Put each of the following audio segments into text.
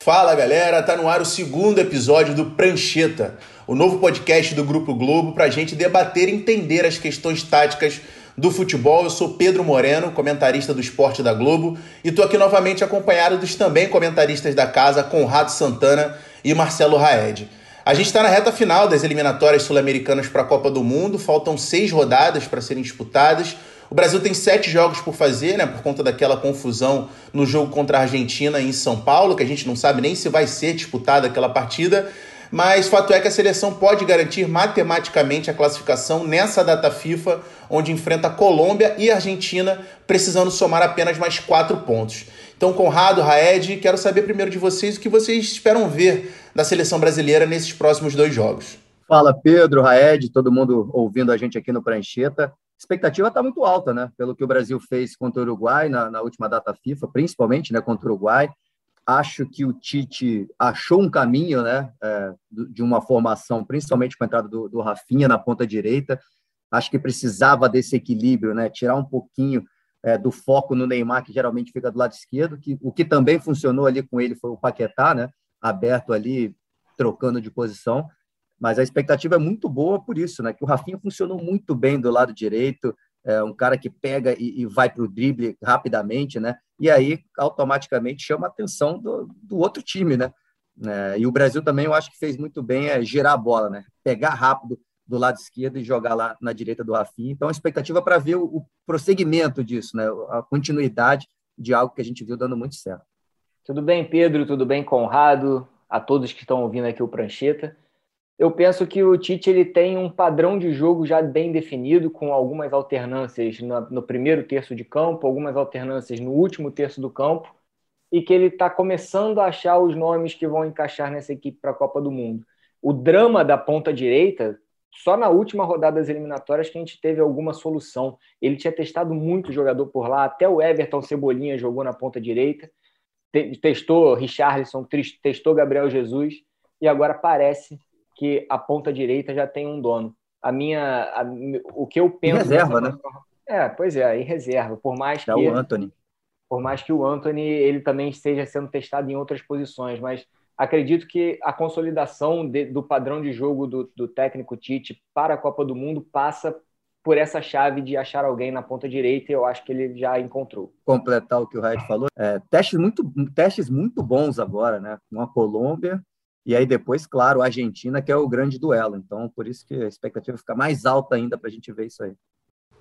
Fala galera, tá no ar o segundo episódio do Prancheta, o novo podcast do Grupo Globo para a gente debater e entender as questões táticas do futebol. Eu sou Pedro Moreno, comentarista do Esporte da Globo, e tô aqui novamente acompanhado dos também comentaristas da casa, Conrado Santana e Marcelo Raed. A gente está na reta final das eliminatórias sul-americanas para a Copa do Mundo, faltam seis rodadas para serem disputadas. O Brasil tem sete jogos por fazer, né? Por conta daquela confusão no jogo contra a Argentina em São Paulo, que a gente não sabe nem se vai ser disputada aquela partida. Mas fato é que a seleção pode garantir matematicamente a classificação nessa data FIFA, onde enfrenta Colômbia e Argentina, precisando somar apenas mais quatro pontos. Então, Conrado, Raed, quero saber primeiro de vocês o que vocês esperam ver da seleção brasileira nesses próximos dois jogos. Fala Pedro, Raed, todo mundo ouvindo a gente aqui no Prancheta expectativa está muito alta, né? Pelo que o Brasil fez contra o Uruguai na, na, última data FIFA, principalmente, né? Contra o Uruguai. Acho que o Tite achou um caminho, né? É, de uma formação, principalmente com a entrada do, do Rafinha na ponta direita. Acho que precisava desse equilíbrio, né? Tirar um pouquinho é, do foco no Neymar, que geralmente fica do lado esquerdo. Que, o que também funcionou ali com ele foi o Paquetá, né? Aberto ali, trocando de posição mas a expectativa é muito boa por isso, né? Que o Rafinha funcionou muito bem do lado direito, é um cara que pega e, e vai para o drible rapidamente, né? E aí automaticamente chama a atenção do, do outro time, né? É, e o Brasil também eu acho que fez muito bem é girar a bola, né? Pegar rápido do lado esquerdo e jogar lá na direita do Rafinha. Então a expectativa para ver o, o prosseguimento disso, né? A continuidade de algo que a gente viu dando muito certo. Tudo bem, Pedro? Tudo bem, Conrado? A todos que estão ouvindo aqui o Prancheta eu penso que o Tite ele tem um padrão de jogo já bem definido, com algumas alternâncias no, primeiro terço de campo, algumas alternâncias no último terço do campo, e que ele está começando a achar os nomes que vão encaixar nessa equipe para a Copa do Mundo. O drama da ponta direita, só na última rodada das eliminatórias que a gente teve alguma solução. Ele tinha testado muito jogador por lá, até o Everton Cebolinha jogou na ponta direita, testou Richarlison, testou Gabriel Jesus, e agora parece que a ponta direita já tem um dono. A minha, a, o que eu penso. Em reserva, né? É, pois é, em reserva. Por mais que o Anthony. Por mais que o Anthony ele também esteja sendo testado em outras posições, mas acredito que a consolidação de, do padrão de jogo do, do técnico Tite para a Copa do Mundo passa por essa chave de achar alguém na ponta direita e eu acho que ele já encontrou. Completar o que o Raid falou, é, testes, muito, testes muito bons agora, né? Com a Colômbia e aí depois, claro, a Argentina, que é o grande duelo. Então, por isso que a expectativa fica mais alta ainda para a gente ver isso aí.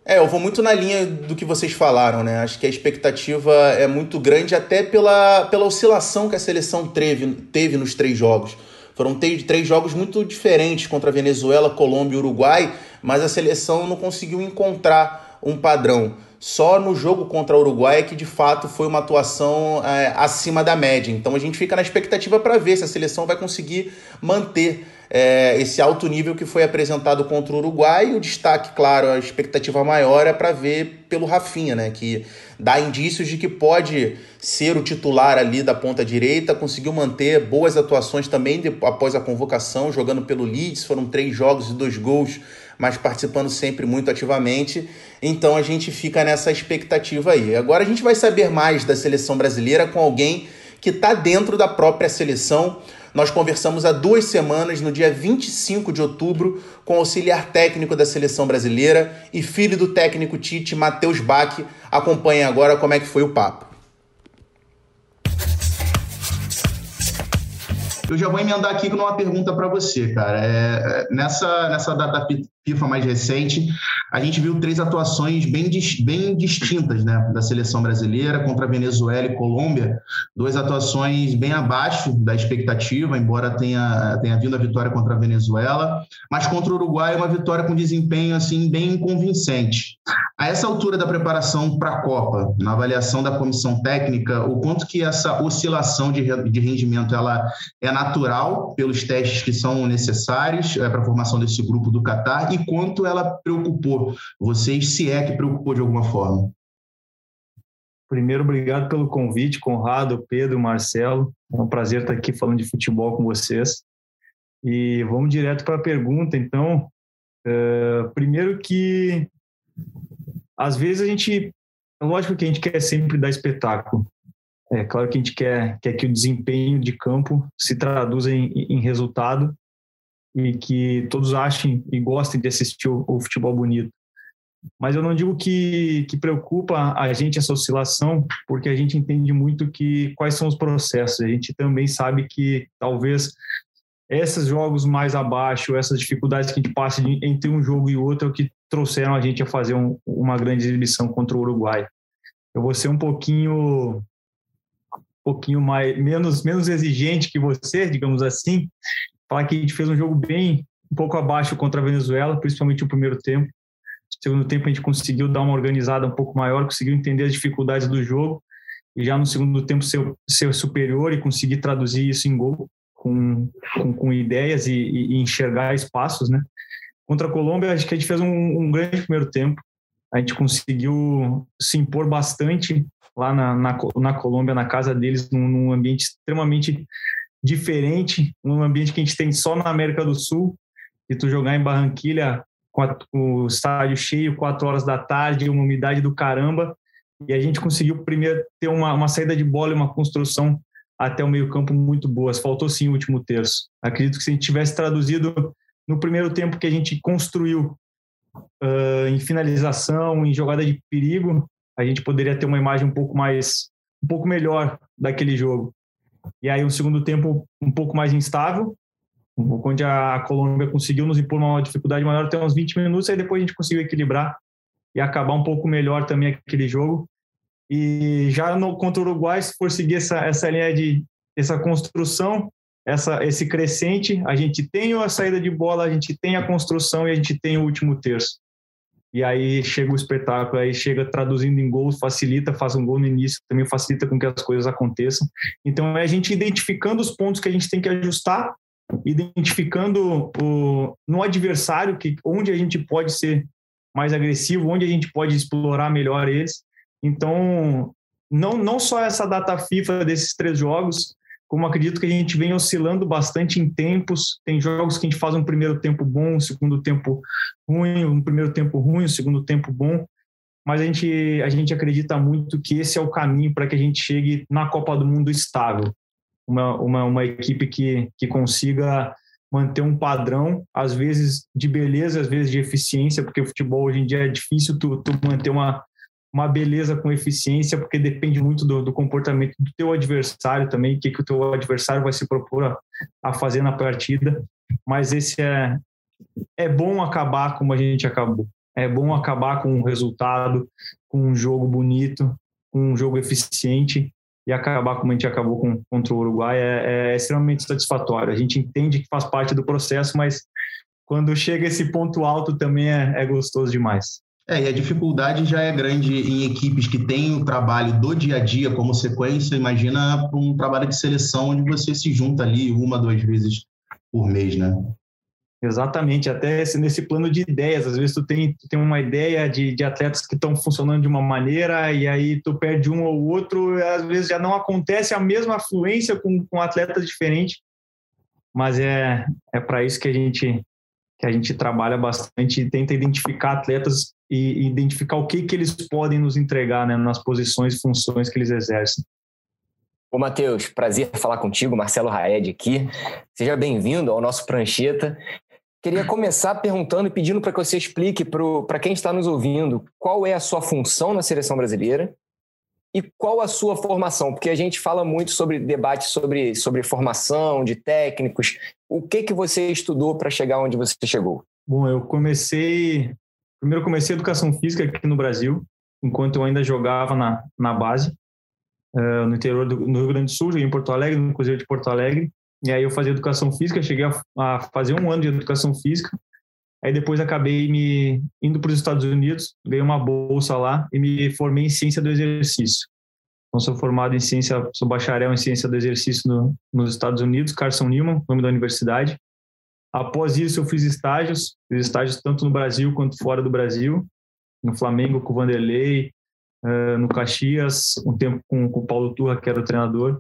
É, eu vou muito na linha do que vocês falaram, né? Acho que a expectativa é muito grande até pela, pela oscilação que a seleção teve, teve nos três jogos. Foram três jogos muito diferentes contra Venezuela, Colômbia e Uruguai, mas a seleção não conseguiu encontrar um padrão. Só no jogo contra o Uruguai é que de fato foi uma atuação é, acima da média. Então a gente fica na expectativa para ver se a seleção vai conseguir manter é, esse alto nível que foi apresentado contra o Uruguai. E o destaque, claro, a expectativa maior é para ver pelo Rafinha, né? Que dá indícios de que pode ser o titular ali da ponta direita, conseguiu manter boas atuações também após a convocação, jogando pelo Leeds. Foram três jogos e dois gols mas participando sempre muito ativamente. Então a gente fica nessa expectativa aí. Agora a gente vai saber mais da seleção brasileira com alguém que está dentro da própria seleção. Nós conversamos há duas semanas, no dia 25 de outubro, com o auxiliar técnico da seleção brasileira e filho do técnico Tite, Matheus Bach. Acompanhe agora como é que foi o papo. Eu já vou emendar aqui com uma pergunta para você, cara. É, nessa, nessa data FIFA mais recente, a gente viu três atuações bem, bem distintas né, da seleção brasileira contra Venezuela e Colômbia. Duas atuações bem abaixo da expectativa, embora tenha, tenha vindo a vitória contra a Venezuela, mas contra o Uruguai uma vitória com desempenho assim bem convincente. A essa altura da preparação para a Copa, na avaliação da comissão técnica, o quanto que essa oscilação de, de rendimento ela é natural pelos testes que são necessários é, para a formação desse grupo do Catar e quanto ela preocupou vocês, se é que preocupou de alguma forma. Primeiro, obrigado pelo convite, Conrado, Pedro, Marcelo. É um prazer estar aqui falando de futebol com vocês. E vamos direto para a pergunta, então. Uh, primeiro que às vezes a gente é lógico que a gente quer sempre dar espetáculo. É claro que a gente quer, quer que o desempenho de campo se traduza em, em resultado e que todos achem e gostem de assistir o, o futebol bonito. Mas eu não digo que, que preocupa a gente essa oscilação, porque a gente entende muito que quais são os processos. A gente também sabe que talvez esses jogos mais abaixo, essas dificuldades que a gente passa entre um jogo e outro, é o que trouxeram a gente a fazer um, uma grande exibição contra o Uruguai. Eu vou ser um pouquinho um pouquinho mais menos menos exigente que você, digamos assim, falar que a gente fez um jogo bem um pouco abaixo contra a Venezuela, principalmente o primeiro tempo. No segundo tempo a gente conseguiu dar uma organizada um pouco maior, conseguiu entender as dificuldades do jogo e já no segundo tempo ser, ser superior e conseguir traduzir isso em gol com, com, com ideias e, e, enxergar espaços, né? Contra a Colômbia, acho que a gente fez um, um grande primeiro tempo. A gente conseguiu se impor bastante lá na, na, na Colômbia, na casa deles, num, num ambiente extremamente diferente, um ambiente que a gente tem só na América do Sul, e tu jogar em Barranquilha com, o estádio cheio, quatro horas da tarde, uma umidade do caramba, e a gente conseguiu primeiro ter uma, uma saída de bola e uma construção até o meio campo muito boas. Faltou sim o último terço. Acredito que se a gente tivesse traduzido no primeiro tempo que a gente construiu uh, em finalização, em jogada de perigo, a gente poderia ter uma imagem um pouco mais, um pouco melhor daquele jogo. E aí um segundo tempo um pouco mais instável, onde a Colômbia conseguiu nos impor uma dificuldade maior até uns 20 minutos, aí depois a gente conseguiu equilibrar e acabar um pouco melhor também aquele jogo. E já no, contra o Uruguai, se for seguir essa, essa linha de essa construção, essa, esse crescente, a gente tem a saída de bola, a gente tem a construção e a gente tem o último terço. E aí chega o espetáculo, aí chega traduzindo em gols, facilita, faz um gol no início, também facilita com que as coisas aconteçam. Então é a gente identificando os pontos que a gente tem que ajustar, identificando o, no adversário que onde a gente pode ser mais agressivo, onde a gente pode explorar melhor eles então, não, não só essa data FIFA desses três jogos, como acredito que a gente vem oscilando bastante em tempos. Tem jogos que a gente faz um primeiro tempo bom, um segundo tempo ruim, um primeiro tempo ruim, um segundo tempo bom. Mas a gente, a gente acredita muito que esse é o caminho para que a gente chegue na Copa do Mundo estável. Uma, uma, uma equipe que, que consiga manter um padrão, às vezes de beleza, às vezes de eficiência, porque o futebol hoje em dia é difícil tu, tu manter uma, uma beleza com eficiência, porque depende muito do, do comportamento do teu adversário também, o que, que o teu adversário vai se propor a, a, fazer na partida. Mas esse é, é bom acabar como a gente acabou. É bom acabar com um resultado, com um jogo bonito, com um jogo eficiente e acabar como a gente acabou com, contra o Uruguai é, é extremamente satisfatório. A gente entende que faz parte do processo, mas quando chega esse ponto alto também é, é gostoso demais. É, e a dificuldade já é grande em equipes que têm o trabalho do dia a dia como sequência. Imagina um trabalho de seleção onde você se junta ali uma, duas vezes por mês, né? Exatamente, até nesse plano de ideias. Às vezes tu tem, tu tem uma ideia de, de atletas que estão funcionando de uma maneira e aí tu perde um ou outro, às vezes já não acontece a mesma fluência com, com atletas diferentes. Mas é, é para isso que a gente que a gente trabalha bastante e tenta identificar atletas e identificar o que, que eles podem nos entregar né, nas posições e funções que eles exercem. Ô, Matheus, prazer falar contigo, Marcelo Raed aqui. Seja bem-vindo ao nosso Prancheta. Queria começar perguntando e pedindo para que você explique para quem está nos ouvindo qual é a sua função na seleção brasileira e qual a sua formação, porque a gente fala muito sobre debate sobre, sobre formação de técnicos. O que que você estudou para chegar onde você chegou? Bom, eu comecei Primeiro comecei educação física aqui no Brasil, enquanto eu ainda jogava na, na base, uh, no interior do no Rio Grande do Sul, em Porto Alegre, no Cruzeiro de Porto Alegre. E aí eu fazia educação física, cheguei a, a fazer um ano de educação física. Aí depois acabei me indo para os Estados Unidos, ganhei uma bolsa lá e me formei em ciência do exercício. Então sou formado em ciência, sou bacharel em ciência do exercício no, nos Estados Unidos, Carson Newman, nome da universidade. Após isso, eu fiz estágios, fiz estágios tanto no Brasil quanto fora do Brasil, no Flamengo com o Vanderlei, uh, no Caxias, um tempo com, com o Paulo Turra, que era o treinador.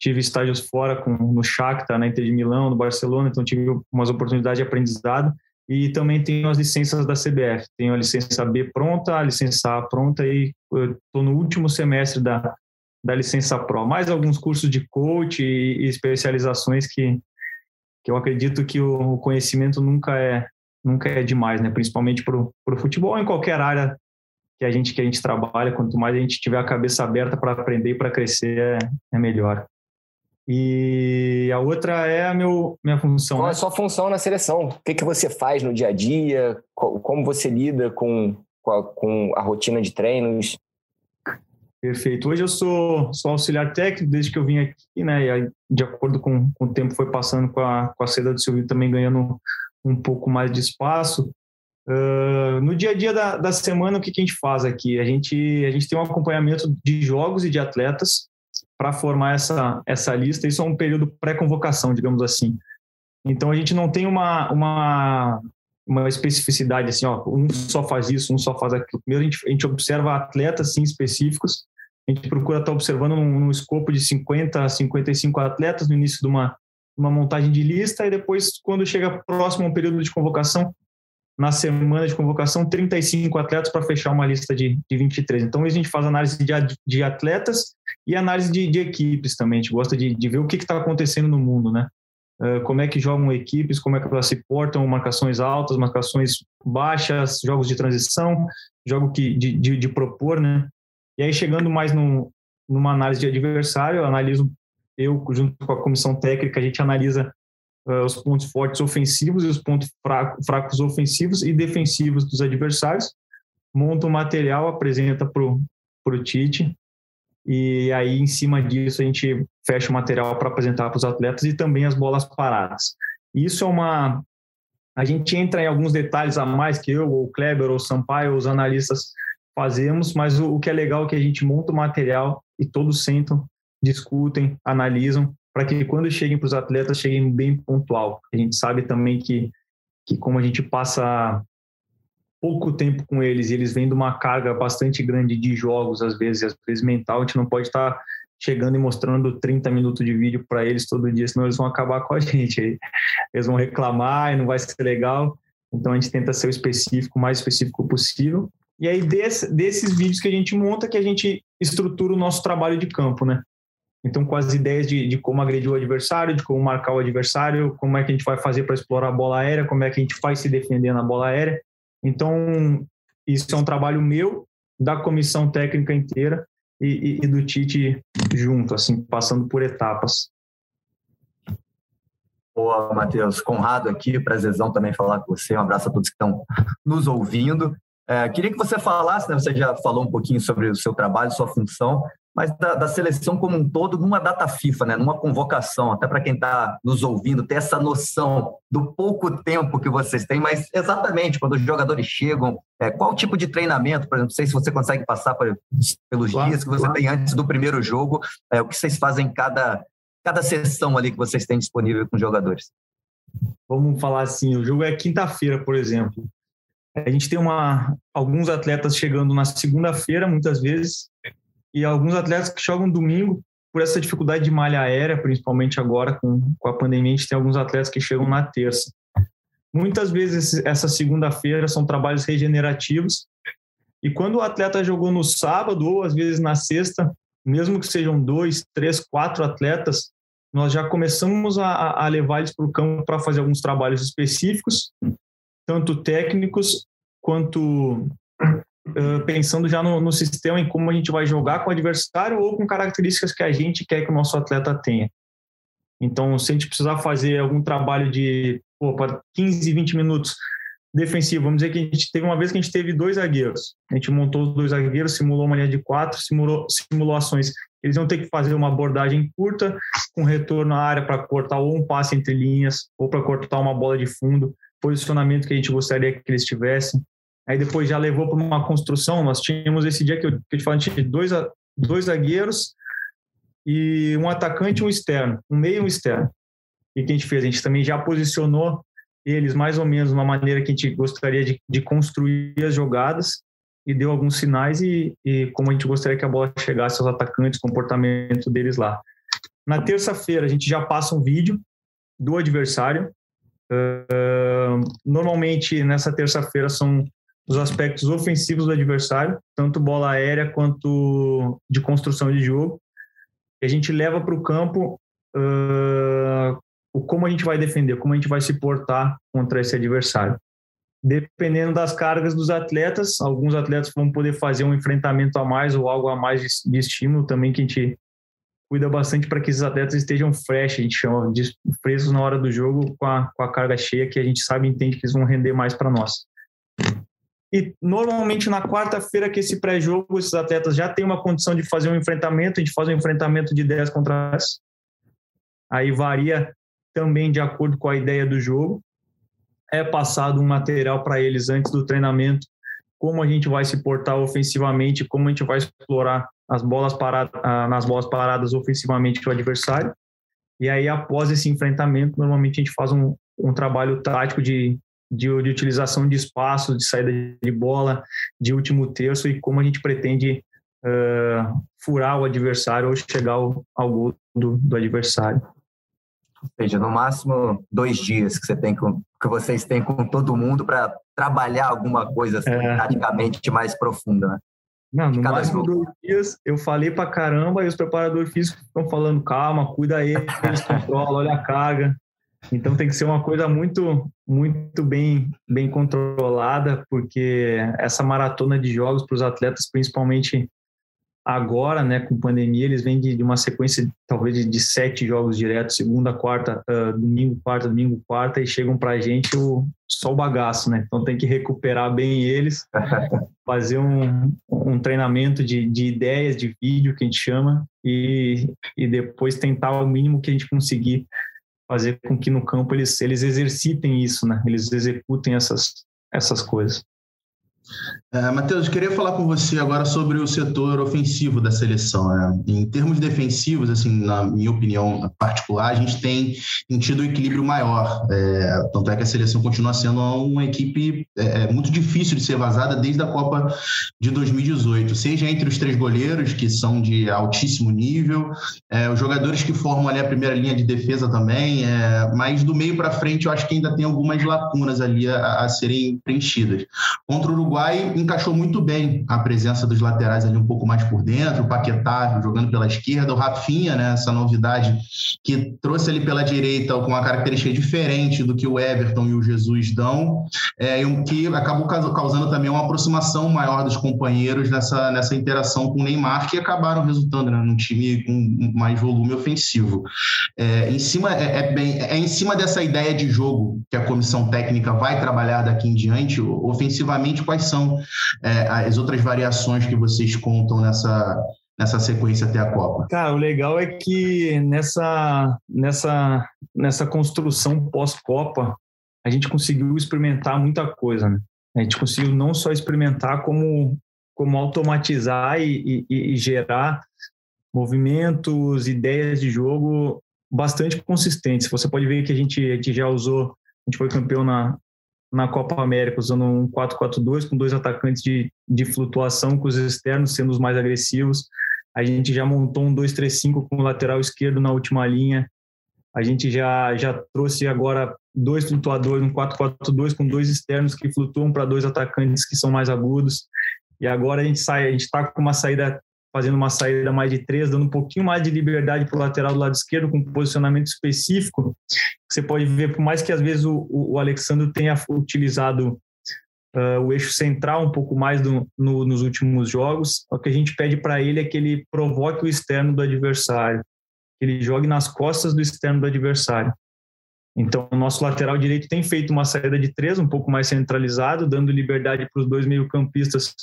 Tive estágios fora com, no Shakhtar, na Inter de Milão, no Barcelona, então tive umas oportunidades de aprendizado. e também tenho as licenças da CBF. Tenho a licença B pronta, a licença A pronta e estou no último semestre da, da licença Pro. Mais alguns cursos de coach e, e especializações que, que eu acredito que o conhecimento nunca é nunca é demais, né? Principalmente para o futebol, em qualquer área que a gente que a gente trabalha. Quanto mais a gente tiver a cabeça aberta para aprender e para crescer, é, é melhor. E a outra é a meu, minha função. Qual né? é a sua função na seleção? O que, que você faz no dia a dia? Como você lida com, com, a, com a rotina de treinos? Perfeito. Hoje eu sou, sou auxiliar técnico desde que eu vim aqui, né? E aí, de acordo com, com o tempo foi passando com a, com a seda do Silvio também ganhando um pouco mais de espaço. Uh, no dia a dia da, da semana, o que, que a gente faz aqui? A gente, a gente tem um acompanhamento de jogos e de atletas para formar essa, essa lista. Isso é um período pré-convocação, digamos assim. Então a gente não tem uma, uma, uma especificidade assim, ó, um só faz isso, um só faz aquilo. Primeiro a gente, a gente observa atletas sim, específicos, a gente procura estar observando num, escopo de 50 a 55 atletas no início de uma, uma montagem de lista e depois, quando chega próximo ao período de convocação, na semana de convocação 35 atletas para fechar uma lista de, de 23. Então a gente faz análise de, de atletas e análise de, de, equipes também. A gente gosta de, de ver o que está acontecendo no mundo, né? Uh, como é que jogam equipes, como é que elas se portam, marcações altas, marcações baixas, jogos de transição, jogo que, de, de, de propor, né? E aí chegando mais no, numa análise de adversário, eu analiso eu junto com a comissão técnica a gente analisa uh, os pontos fortes ofensivos e os pontos fraco, fracos ofensivos e defensivos dos adversários, monta o um material, apresenta para o Tite, e aí em cima disso a gente fecha o material para apresentar para os atletas e também as bolas paradas. Isso é uma. A gente entra em alguns detalhes a mais que eu, ou o Kleber, ou o Sampaio, os analistas fazemos, mas o, o que é legal é que a gente monta o material e todos sentam, discutem, analisam para que quando cheguem para os atletas cheguem bem pontual. A gente sabe também que, que como a gente passa pouco tempo com eles e eles vêm de uma carga bastante grande de jogos, às vezes, às vezes mental, a gente não pode estar chegando e mostrando 30 minutos de vídeo para eles todo dia, senão eles vão acabar com a gente. Eles vão reclamar e não vai ser legal. Então a gente tenta ser o específico, o mais específico possível. E aí desse, desses vídeos que a gente monta, que a gente estrutura o nosso trabalho de campo, né? Então, com as ideias de, de, como agredir o adversário, de como marcar o adversário, como é que a gente vai fazer para explorar a bola aérea, como é que a gente faz se defender na bola aérea. Então, isso é um trabalho meu, da comissão técnica inteira e, e, e do Tite junto, assim, passando por etapas. Boa, Matheus. Conrado aqui, prazerzão também falar com você. Um abraço a todos que estão nos ouvindo. É, queria que você falasse, né, você já falou um pouquinho sobre o seu trabalho, sua função, mas da, da, seleção como um todo numa data FIFA, né? numa convocação, até para quem está nos ouvindo, ter essa noção do pouco tempo que vocês têm, mas exatamente quando os jogadores chegam, é, qual tipo de treinamento, por exemplo, não sei se você consegue passar por, pelos claro, dias que você claro. tem antes do primeiro jogo, é, o que vocês fazem em cada, cada sessão ali que vocês têm disponível com os jogadores? Vamos falar assim, o jogo é quinta-feira, por exemplo. A gente tem uma, alguns atletas chegando na segunda-feira, muitas vezes, e alguns atletas que jogam domingo, por essa dificuldade de malha aérea, principalmente agora com, com a pandemia, a gente tem alguns atletas que chegam na terça. Muitas vezes essa segunda-feira são trabalhos regenerativos, e quando o atleta jogou no sábado ou às vezes na sexta, mesmo que sejam dois, três, quatro atletas, nós já começamos a, a levar eles para o campo para fazer alguns trabalhos específicos, tanto técnicos quanto uh, pensando já no, no, sistema, em como a gente vai jogar com o adversário ou com características que a gente quer que o nosso atleta tenha. Então, se a gente precisar fazer algum trabalho de pô, 15, 20 minutos defensivo, vamos dizer que a gente teve uma vez que a gente teve dois zagueiros. A gente montou os dois zagueiros, simulou uma linha de quatro, simulou simulações. Eles vão ter que fazer uma abordagem curta, com retorno à área para cortar ou um passe entre linhas, ou para cortar uma bola de fundo, posicionamento que a gente gostaria que eles tivessem aí depois já levou para uma construção. Nós tínhamos esse dia que eu, que eu te falei, tinha dois, dois zagueiros e um atacante e um externo, um meio e um externo. E o que a gente fez? A gente também já posicionou eles mais ou menos de uma maneira que a gente gostaria de, de construir as jogadas e deu alguns sinais e, e, como a gente gostaria que a bola chegasse aos atacantes, comportamento deles lá. Na terça-feira a gente já passa um vídeo do adversário Normalmente, nessa terça-feira, são os aspectos ofensivos do adversário, tanto bola aérea quanto de construção de jogo. E a gente leva para o campo uh, o como a gente vai defender, como a gente vai se portar contra esse adversário. Dependendo das cargas dos atletas, alguns atletas vão poder fazer um enfrentamento a mais ou algo a mais de, de estímulo também que a gente cuida bastante para que esses atletas estejam fresh, a gente chama de frescos na hora do jogo com a, com a carga cheia que a gente sabe e entende que eles vão render mais para nós. E normalmente na quarta-feira que esse pré-jogo, esses atletas já têm uma condição de fazer um enfrentamento, a gente faz um enfrentamento de 10 contra 10. Aí varia também de acordo com a ideia do jogo. É passado um material para eles antes do treinamento, como a gente vai se portar ofensivamente, como a gente vai explorar as bolas paradas, nas bolas paradas ofensivamente do adversário. E aí, após esse enfrentamento, normalmente a gente faz um, um trabalho tático de de, de utilização de espaço, de saída de bola, de último terço e como a gente pretende uh, furar o adversário ou chegar ao, ao gol do, do adversário. Ou seja, no máximo dois dias que você tem com, que vocês têm com todo mundo para trabalhar alguma coisa assim, é. mais profunda, né? Não, no máximo dois dias eu falei para caramba e os preparadores físicos estão falando calma, cuida aí, eles controlam, olha a carga. Então tem que ser uma coisa muito, muito bem, bem controlada, porque essa maratona de jogos para os atletas, principalmente agora, né, com pandemia, eles vêm de, de uma sequência talvez de, de, sete jogos diretos, segunda, quarta, uh, domingo, quarta, domingo, quarta, e chegam para a gente o, só o bagaço, né? Então tem que recuperar bem eles, fazer um, um treinamento de, de ideias, de vídeo que a gente chama, e, e depois tentar o mínimo que a gente conseguir fazer com que no campo eles, eles exercitem isso, né? Eles executem essas, essas coisas. É, Matheus, queria falar com você agora sobre o setor ofensivo da seleção. Né? Em termos defensivos, assim, na minha opinião particular, a gente tem tido um equilíbrio maior. É, tanto é que a seleção continua sendo uma equipe é, é muito difícil de ser vazada desde a Copa de 2018, seja entre os três goleiros, que são de altíssimo nível, é, os jogadores que formam ali a primeira linha de defesa também, é, mas do meio para frente eu acho que ainda tem algumas lacunas ali a, a serem preenchidas. Contra o Uruguai, Uruguai encaixou muito bem a presença dos laterais ali um pouco mais por dentro, o Paquetá jogando pela esquerda, o Rafinha, né, essa novidade que trouxe ali pela direita com uma característica diferente do que o Everton e o Jesus dão, é, que acabou causando também uma aproximação maior dos companheiros nessa, nessa interação com o Neymar, que acabaram resultando né, num time com mais volume ofensivo. É, em cima, é, é, bem, é em cima dessa ideia de jogo que a comissão técnica vai trabalhar daqui em diante, ofensivamente, quais são é, as outras variações que vocês contam nessa, nessa sequência até a Copa? Cara, o legal é que nessa, nessa, nessa construção pós-Copa, a gente conseguiu experimentar muita coisa, né? A gente conseguiu não só experimentar, como, como automatizar e, e, e gerar movimentos, ideias de jogo bastante consistentes. Você pode ver que a gente, a gente já usou, a gente foi campeão na, na Copa América, usando um 4-4-2, com dois atacantes de, de flutuação, com os externos sendo os mais agressivos. A gente já montou um 2-3-5 com o lateral esquerdo na última linha. A gente já, já trouxe agora dois flutuadores, um 4-4-2 com dois externos que flutuam para dois atacantes que são mais agudos. E agora a gente sai, a gente está com uma saída fazendo uma saída mais de três, dando um pouquinho mais de liberdade para o lateral do lado esquerdo, com um posicionamento específico. Você pode ver, por mais que às vezes o, o Alexandre tenha utilizado uh, o eixo central um pouco mais do, no, nos últimos jogos, o que a gente pede para ele é que ele provoque o externo do adversário, que ele jogue nas costas do externo do adversário. Então, o nosso lateral direito tem feito uma saída de três, um pouco mais centralizado, dando liberdade para os dois meio-campistas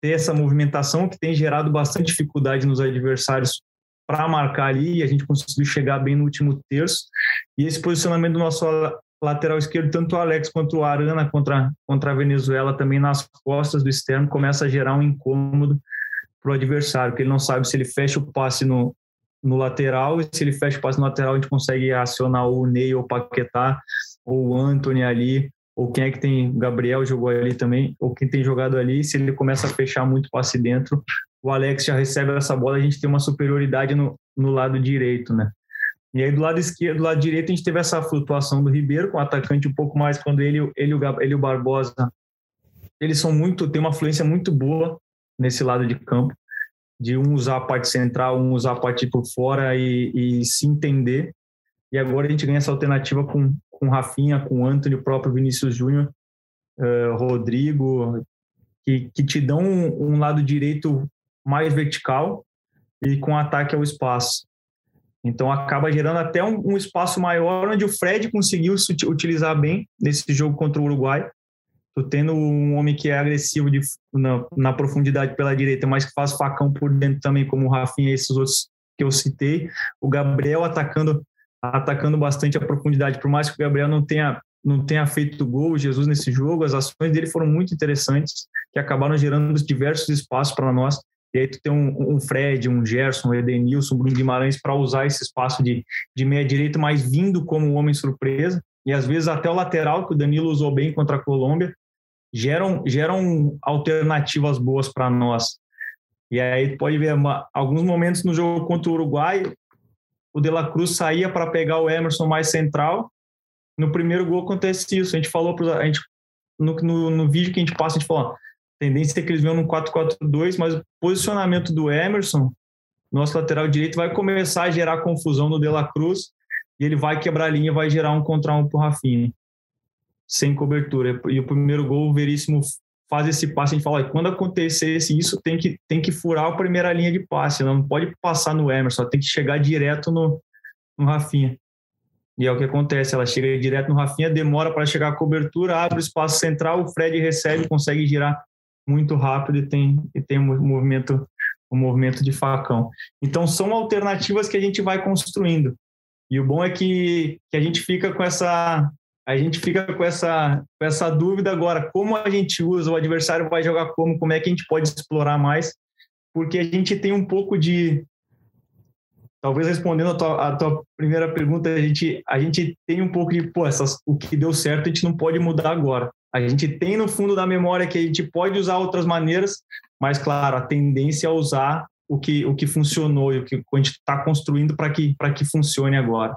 ter essa movimentação que tem gerado bastante dificuldade nos adversários para marcar ali e a gente conseguiu chegar bem no último terço. E esse posicionamento do nosso lateral esquerdo, tanto o Alex quanto o Arana contra, contra a Venezuela, também nas costas do externo, começa a gerar um incômodo para o adversário, que ele não sabe se ele fecha o passe no, no lateral, e se ele fecha o passe no lateral, a gente consegue acionar o Ney ou o Paquetá, ou o Anthony ali, ou quem é que tem, o Gabriel jogou ali também, ou quem tem jogado ali, se ele começa a fechar muito passe dentro, o Alex já recebe essa bola, a gente tem uma superioridade no, no lado direito, né? E aí do lado esquerdo, do lado direito, a gente teve essa flutuação do Ribeiro, com o atacante um pouco mais quando ele, ele, ele e o Barbosa, eles são muito, tem uma fluência muito boa nesse lado de campo, de um usar a parte central, um usar a parte por fora e, e se entender. E agora a gente ganha essa alternativa com, com Rafinha, com Anthony, o próprio Vinícius Júnior, uh, Rodrigo, que, que te dão um, um lado direito mais vertical e com ataque ao espaço. Então acaba gerando até um, um, espaço maior onde o Fred conseguiu se utilizar bem nesse jogo contra o Uruguai. Tô tendo um homem que é agressivo de, na, na, profundidade pela direita, mas que faz facão por dentro também, como o Rafinha e esses outros que eu citei. O Gabriel atacando atacando bastante a profundidade, por mais que o Gabriel não tenha não tenha feito gol, Jesus nesse jogo, as ações dele foram muito interessantes, que acabaram gerando diversos espaços para nós. E aí tu tem um, um Fred, um Gerson, um Edenilson, um Bruno Guimarães para usar esse espaço de, de meia direita, mas vindo como homem surpresa. E às vezes até o lateral, que o Danilo usou bem contra a Colômbia, geram, geram alternativas boas para nós. E aí tu pode ver uma, alguns momentos no jogo contra o Uruguai, o De La Cruz saía para pegar o Emerson mais central. No primeiro gol acontece isso. A gente falou para a gente no, no, no, vídeo que a gente passa, a gente falou, tendência é que eles venham no 4-4-2, mas o posicionamento do Emerson, nosso lateral direito, vai começar a gerar confusão no De La Cruz e ele vai quebrar a linha, vai gerar um contra um para o Rafinha, sem cobertura. E o primeiro gol, o Veríssimo faz esse passe, a gente fala, quando acontecesse isso, tem que, tem que furar a primeira linha de passe, não pode passar no Emerson, tem que chegar direto no, no Rafinha. E é o que acontece, ela chega direto no Rafinha, demora para chegar a cobertura, abre o espaço central, o Fred recebe, consegue girar muito rápido e tem, e tem um movimento, um movimento de facão. Então, são alternativas que a gente vai construindo. E o bom é que, que a gente fica com essa a gente fica com essa, com essa dúvida agora, como a gente usa, o adversário vai jogar como, como é que a gente pode explorar mais, porque a gente tem um pouco de, talvez respondendo a tua, a tua primeira pergunta, a gente, a gente tem um pouco de, pô, essas, o que deu certo a gente não pode mudar agora. A gente tem no fundo da memória que a gente pode usar outras maneiras, mas claro, a tendência é usar o que, o que funcionou e o que a gente está construindo para que, que funcione agora.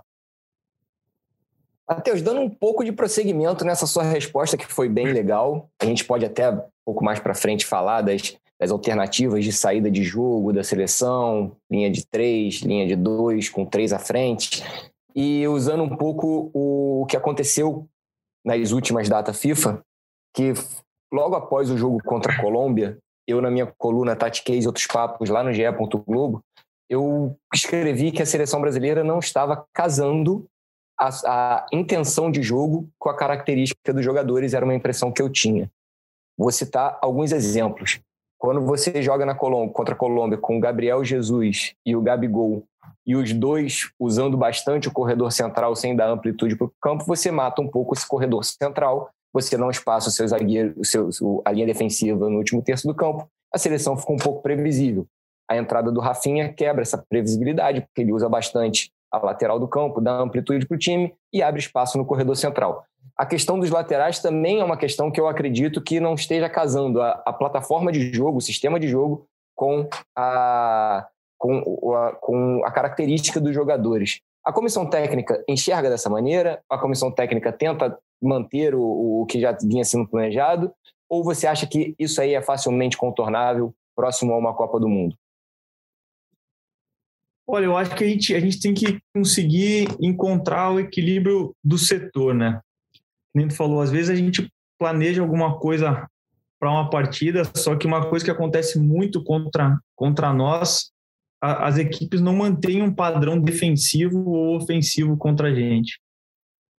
Matheus, dando um pouco de prosseguimento nessa sua resposta, que foi bem legal, a gente pode até um pouco mais para frente falar das, das alternativas de saída de jogo da seleção, linha de três, linha de dois, com três à frente, e usando um pouco o que aconteceu nas últimas datas FIFA, que logo após o jogo contra a Colômbia, eu na minha coluna Tatiquez e outros papos lá no GE. Globo, eu escrevi que a seleção brasileira não estava casando a, a, intenção de jogo com a característica dos jogadores, era uma impressão que eu tinha. Vou citar alguns exemplos. Quando você joga na Colômbia, contra a Colômbia com o Gabriel Jesus e o Gabigol, e os dois usando bastante o corredor central sem dar amplitude para o campo, você mata um pouco esse corredor central, você não espaça o seu zagueiro, o seu, a linha defensiva no último terço do campo, a seleção ficou um pouco previsível. A entrada do Rafinha quebra essa previsibilidade, porque ele usa bastante a lateral do campo, dá amplitude para o time e abre espaço no corredor central. A questão dos laterais também é uma questão que eu acredito que não esteja casando a, a plataforma de jogo, o sistema de jogo, com a, com, a, com a característica dos jogadores. A comissão técnica enxerga dessa maneira? A comissão técnica tenta manter o, o que já vinha sendo planejado? Ou você acha que isso aí é facilmente contornável próximo a uma Copa do Mundo? Olha, eu acho que a gente, a gente tem que conseguir encontrar o equilíbrio do setor, né? Nem tu falou, às vezes a gente planeja alguma coisa para uma partida, só que uma coisa que acontece muito contra, contra nós, a, as equipes não mantêm um padrão defensivo ou ofensivo contra a gente.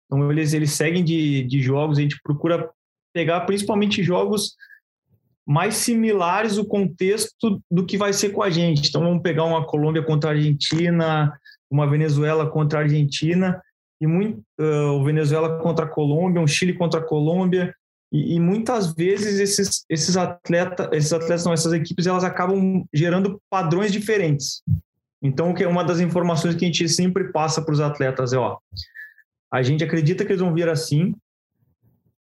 Então eles, eles seguem de, de jogos, a gente procura pegar principalmente jogos mais similares o contexto do que vai ser com a gente. Então vamos pegar uma Colômbia contra a Argentina, uma Venezuela contra a Argentina e muito uh, o Venezuela contra a Colômbia, um Chile contra a Colômbia e, e, muitas vezes esses esses atletas, esses atletas não, essas equipes elas acabam gerando padrões diferentes. Então que é uma das informações que a gente sempre passa para os atletas é, ó, a gente acredita que eles vão vir assim,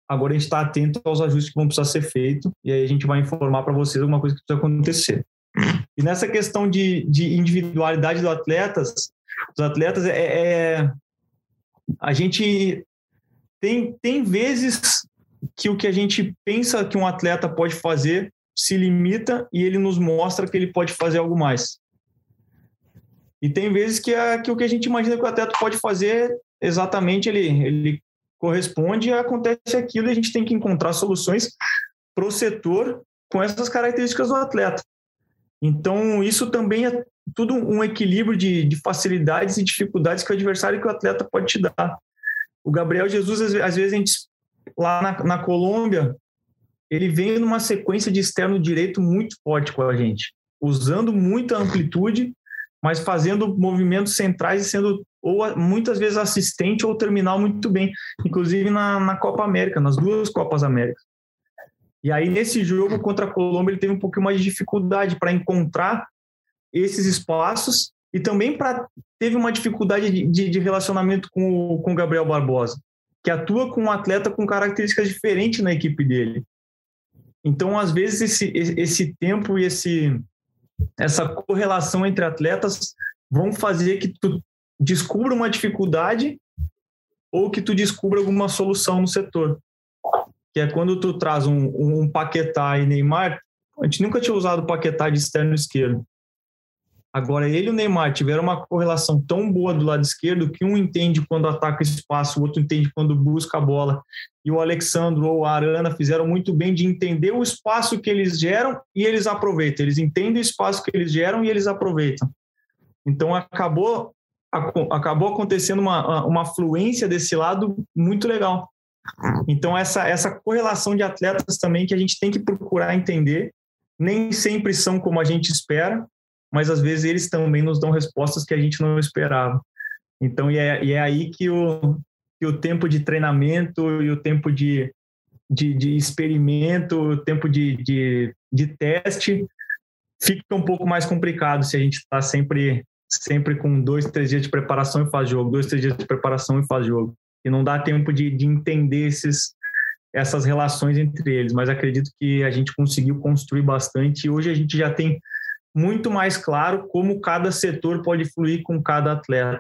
Agora a gente está atento aos ajustes que vão precisar ser feitos e aí a gente vai informar para vocês alguma coisa que precisa acontecer. E nessa questão de, de individualidade do atletas, os atletas, é, é, a gente tem, tem vezes que o que a gente pensa que um atleta pode fazer se limita e ele nos mostra que ele pode fazer algo mais. E tem vezes que, a, que o que a gente imagina que o atleta pode fazer, exatamente ele, ele corresponde acontece aquilo e a gente tem que encontrar soluções para o setor com essas características do atleta. Então, isso também é tudo um equilíbrio de, de facilidades e dificuldades que o adversário que o atleta pode te dar. O Gabriel Jesus, às vezes, a gente, lá na, na Colômbia, ele vem numa sequência de externo direito muito forte com a gente, usando muita amplitude mas fazendo movimentos centrais e sendo ou muitas vezes assistente ou terminal muito bem, inclusive na, na Copa América, nas duas Copas América. E aí nesse jogo contra a Colômbia ele teve um pouquinho mais de dificuldade para encontrar esses espaços e também para teve uma dificuldade de, de, de, relacionamento com o, com o Gabriel Barbosa, que atua com um atleta com características diferentes na equipe dele. Então, às vezes, esse, esse tempo e esse, essa correlação entre atletas vão fazer que tu descubra uma dificuldade ou que tu descubra alguma solução no setor. Que é quando tu traz um, um Paquetá e Neymar, a gente nunca tinha usado Paquetá de externo esquerdo. Agora, ele e o Neymar tiveram uma correlação tão boa do lado esquerdo que um entende quando ataca espaço, o outro entende quando busca a bola. E o Alexandro ou a Arana fizeram muito bem de entender o espaço que eles geram e eles aproveitam. Eles entendem o espaço que eles geram e eles aproveitam. Então, acabou, acabou acontecendo uma, uma fluência desse lado muito legal. Então, essa, essa correlação de atletas também que a gente tem que procurar entender, nem sempre são como a gente espera, mas às vezes eles também nos dão respostas que a gente não esperava. Então, e é, e é aí que o, que o tempo de treinamento e o tempo de, de, de experimento, o tempo de, de, de teste fica um pouco mais complicado se a gente está sempre sempre com dois, três dias de preparação e faz jogo, dois, três dias de preparação e faz jogo. E não dá tempo de, de entender esses, essas relações entre eles, mas acredito que a gente conseguiu construir bastante e hoje a gente já tem muito mais claro como cada setor pode fluir com cada atleta.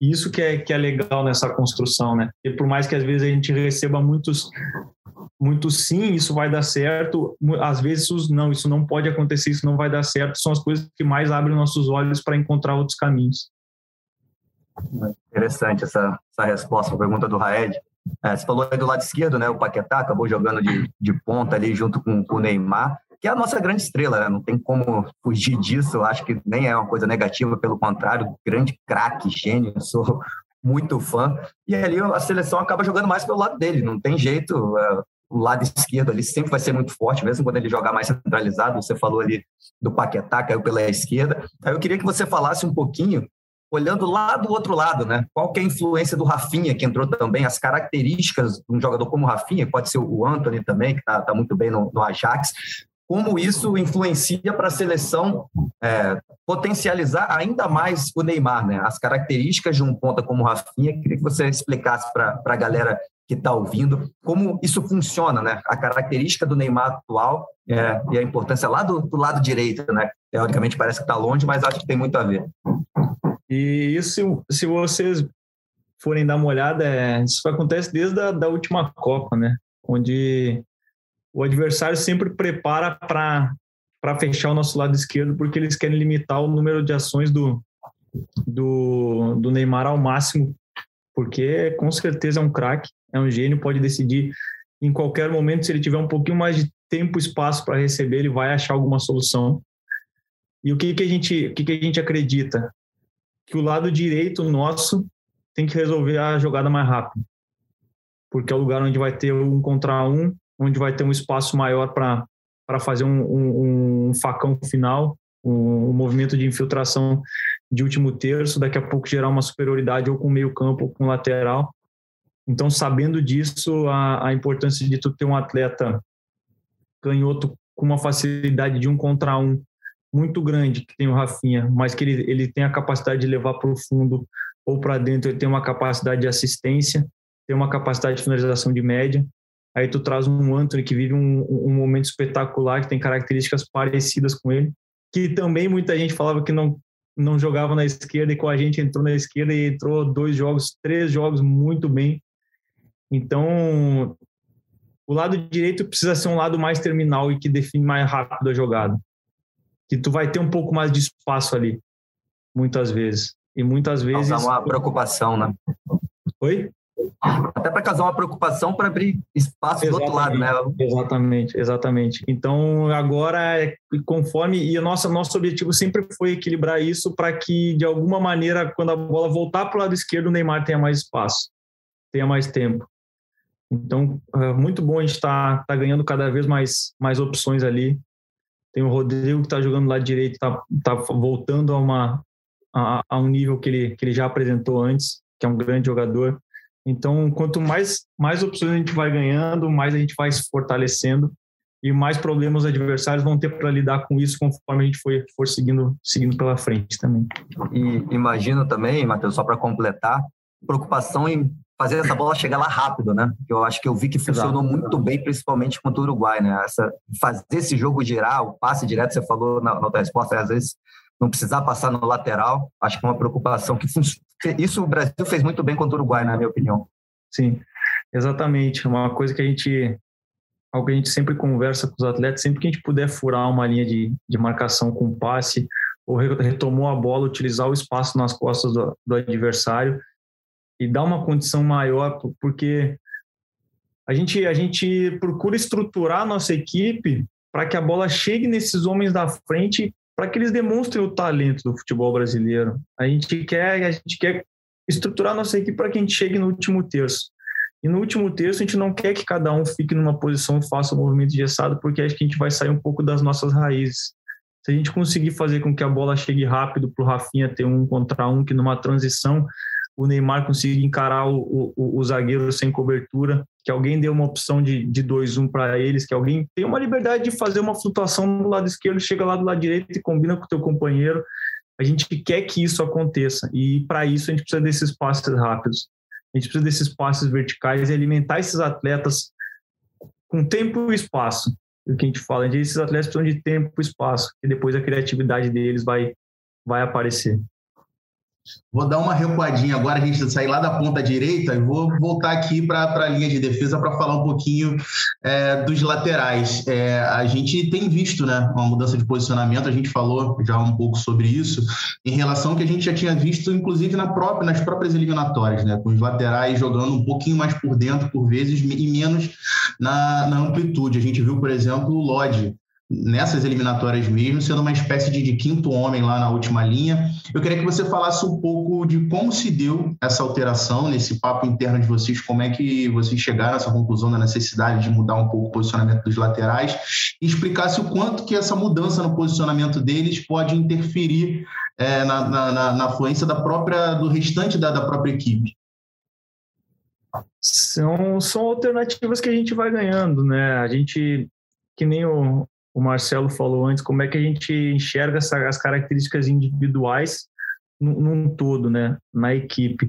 Isso que é, que é legal nessa construção, né? E por mais que às vezes a gente receba muitos, muitos sim, isso vai dar certo, às vezes os não, isso não pode acontecer, isso não vai dar certo, são as coisas que mais abrem nossos olhos para encontrar outros caminhos. Interessante essa, essa resposta à pergunta do Raed. É, você falou aí do lado esquerdo, né? O Paquetá acabou jogando de, de ponta ali junto com, com o Neymar que é a nossa grande estrela, né? Não tem como fugir disso. Eu acho que nem é uma coisa negativa, pelo contrário, grande craque, gênio, sou muito fã. E ali a seleção acaba jogando mais pelo lado dele, não tem jeito. É, o lado esquerdo ali sempre vai ser muito forte, mesmo quando ele jogar mais centralizado. Você falou ali do Paquetá, caiu pela esquerda. Aí eu queria que você falasse um pouquinho, olhando lá do outro lado, né? Qual que é a influência do Rafinha, que entrou também, as características de um jogador como o Rafinha, pode ser o Anthony também, que está tá muito bem no, no Ajax, como isso influencia para a seleção é, potencializar ainda mais o Neymar, né? As características de um ponta como o Rafinha, queria que você explicasse para a galera que está ouvindo como isso funciona, né? A característica do Neymar atual é, e a importância lá do, do lado direito, né? Teoricamente parece que está longe, mas acho que tem muito a ver. E isso, se vocês forem dar uma olhada, é, isso acontece desde a da última Copa, né? Onde o adversário sempre prepara para fechar o nosso lado esquerdo, porque eles querem limitar o número de ações do, do, do Neymar ao máximo, porque com certeza é um craque, é um gênio, pode decidir em qualquer momento, se ele tiver um pouquinho mais de tempo e espaço para receber, ele vai achar alguma solução. E o que, que, a gente, o que, que a gente acredita? Que o lado direito nosso tem que resolver a jogada mais rápido. Porque é o lugar onde vai ter um contra um onde vai ter um espaço maior para fazer um, um, um, facão final, um, um, movimento de infiltração de último terço, daqui a pouco gerar uma superioridade ou com meio campo ou com lateral. Então, sabendo disso, a, a importância de tu ter um atleta canhoto com uma facilidade de um contra um muito grande, que tem o Rafinha, mas que ele, ele tem a capacidade de levar para o fundo ou para dentro, ele tem uma capacidade de assistência, tem uma capacidade de finalização de média. Aí tu traz um Anthony que vive um, um momento espetacular, que tem características parecidas com ele, que também muita gente falava que não não jogava na esquerda e com a gente entrou na esquerda e entrou dois jogos, três jogos muito bem. Então, o lado direito precisa ser um lado mais terminal e que define mais rápido a jogada. Que tu vai ter um pouco mais de espaço ali, muitas vezes. E muitas vezes. Causar uma preocupação, né? Oi? Até para causar uma preocupação para abrir espaço exatamente, do outro lado, né? Exatamente, exatamente. Então, agora, é conforme. E nosso, nosso objetivo sempre foi equilibrar isso para que, de alguma maneira, quando a bola voltar para o lado esquerdo, o Neymar tenha mais espaço, tenha mais tempo. Então, é muito bom a gente estar tá, tá ganhando cada vez mais, mais opções ali. Tem o Rodrigo que está jogando lá direito, está tá voltando a, uma, a, a, um nível que ele, que ele já apresentou antes, que é um grande jogador. Então, quanto mais, mais opções a gente vai ganhando, mais a gente vai se fortalecendo e mais problemas os adversários vão ter para lidar com isso conforme a gente for, for seguindo, seguindo pela frente também. E imagino também, Matheus, só para completar, preocupação em fazer essa bola chegar lá rápido, né? Eu acho que eu vi que funcionou Exato. muito bem, principalmente contra o Uruguai, né? Essa, fazer esse jogo girar, o passe direto, você falou na, na outra resposta, às vezes não precisar passar no lateral, acho que é uma preocupação que isso o Brasil fez muito bem contra o Uruguai, na minha opinião. Sim, exatamente. Uma coisa que a gente algo que a gente sempre conversa com os atletas, sempre que a gente puder furar uma linha de, de marcação com passe, ou retomou a bola, utilizar o espaço nas costas do, do adversário, e dar uma condição maior, porque a gente, a gente procura estruturar a nossa equipe para que a bola chegue nesses homens da frente, para que eles demonstrem o talento do futebol brasileiro. A gente quer, a gente quer estruturar nossa equipe para que a gente chegue no último terço. E no último terço, a gente não quer que cada um fique numa posição e faça o movimento engessado, porque acho que a gente vai sair um pouco das nossas raízes. Se a gente conseguir fazer com que a bola chegue rápido para o Rafinha ter um contra um, que numa transição o Neymar conseguir encarar o, o, o, zagueiro sem cobertura, que alguém dê uma opção de, de 2-1 para eles, que alguém tenha uma liberdade de fazer uma flutuação do lado esquerdo, chega lá do lado direito e combina com o teu companheiro. A gente quer que isso aconteça e para isso a gente precisa desses passes rápidos. A gente precisa desses passes verticais e alimentar esses atletas com tempo e espaço. O que a gente fala, esses atletas precisam de tempo e espaço, e depois a criatividade deles vai, vai aparecer. Vou dar uma recuadinha agora, a gente sair lá da ponta direita e vou voltar aqui para a linha de defesa para falar um pouquinho é, dos laterais. É, a gente tem visto né, uma mudança de posicionamento, a gente falou já um pouco sobre isso, em relação ao que a gente já tinha visto, inclusive na própria, nas próprias eliminatórias, né, com os laterais jogando um pouquinho mais por dentro, por vezes, e menos na, na amplitude. A gente viu, por exemplo, o Lodge nessas eliminatórias mesmo, sendo uma espécie de, de, quinto homem lá na última linha. Eu queria que você falasse um pouco de como se deu essa alteração nesse papo interno de vocês, como é que vocês chegaram a essa conclusão da necessidade de mudar um pouco o posicionamento dos laterais e explicasse o quanto que essa mudança no posicionamento deles pode interferir é, na, na, na, fluência da própria, do restante da, da própria equipe. São, são alternativas que a gente vai ganhando, né? A gente, que nem o, o Marcelo falou antes, como é que a gente enxerga essa, as características individuais num, num, todo, né, na equipe.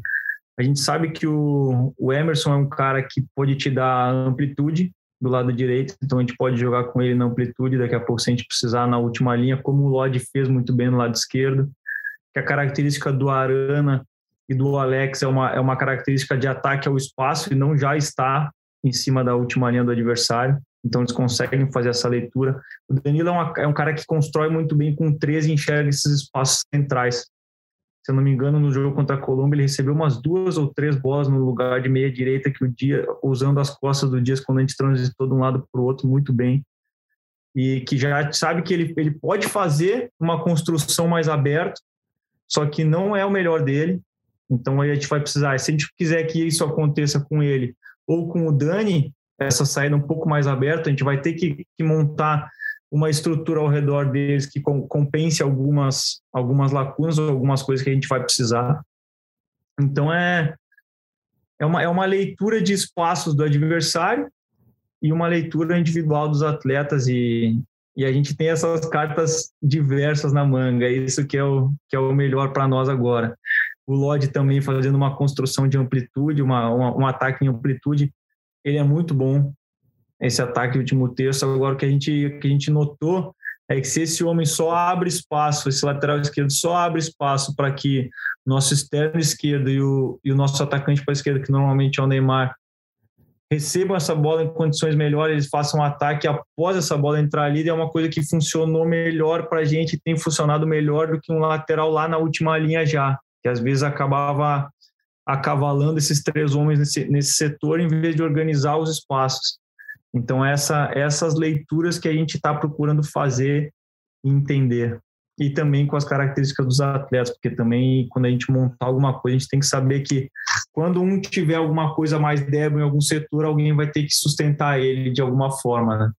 A gente sabe que o, o Emerson é um cara que pode te dar amplitude do lado direito, então a gente pode jogar com ele na amplitude, daqui a pouco se a gente precisar na última linha, como o Lodi fez muito bem no lado esquerdo, que a característica do Arana e do Alex é uma, é uma característica de ataque ao espaço e não já está em cima da última linha do adversário então eles conseguem fazer essa leitura. O Danilo é, uma, é um cara que constrói muito bem com 13 e enxerga esses espaços centrais. Se eu não me engano, no jogo contra a Colômbia, ele recebeu umas duas ou três bolas no lugar de meia direita que o dia, usando as costas do Dias quando a gente transitou de um lado para o outro muito bem. E que já sabe que ele, ele pode fazer uma construção mais aberta, só que não é o melhor dele. Então aí a gente vai precisar, se a gente quiser que isso aconteça com ele ou com o Dani, essa saída um pouco mais aberta, a gente vai ter que, que montar uma estrutura ao redor deles que compense algumas, algumas lacunas ou algumas coisas que a gente vai precisar. Então, é, é, uma, é uma leitura de espaços do adversário e uma leitura individual dos atletas e, e a gente tem essas cartas diversas na manga, isso que é o, que é o melhor para nós agora. O Lodi também fazendo uma construção de amplitude, uma, uma, um ataque em amplitude, ele é muito bom, esse ataque último terço. Agora, o que a gente, que a gente notou é que se esse homem só abre espaço, esse lateral esquerdo só abre espaço para que nosso externo esquerdo e o, e o nosso atacante para a esquerda, que normalmente é o Neymar, recebam essa bola em condições melhores, eles façam um ataque após essa bola entrar ali, é uma coisa que funcionou melhor para a gente, tem funcionado melhor do que um lateral lá na última linha já, que às vezes acabava acavalando esses três homens nesse, nesse setor em vez de organizar os espaços. Então, essa, essas leituras que a gente está procurando fazer e entender. E também com as características dos atletas, porque também quando a gente montar alguma coisa, a gente tem que saber que quando um tiver alguma coisa mais débil em algum setor, alguém vai ter que sustentar ele de alguma forma, né?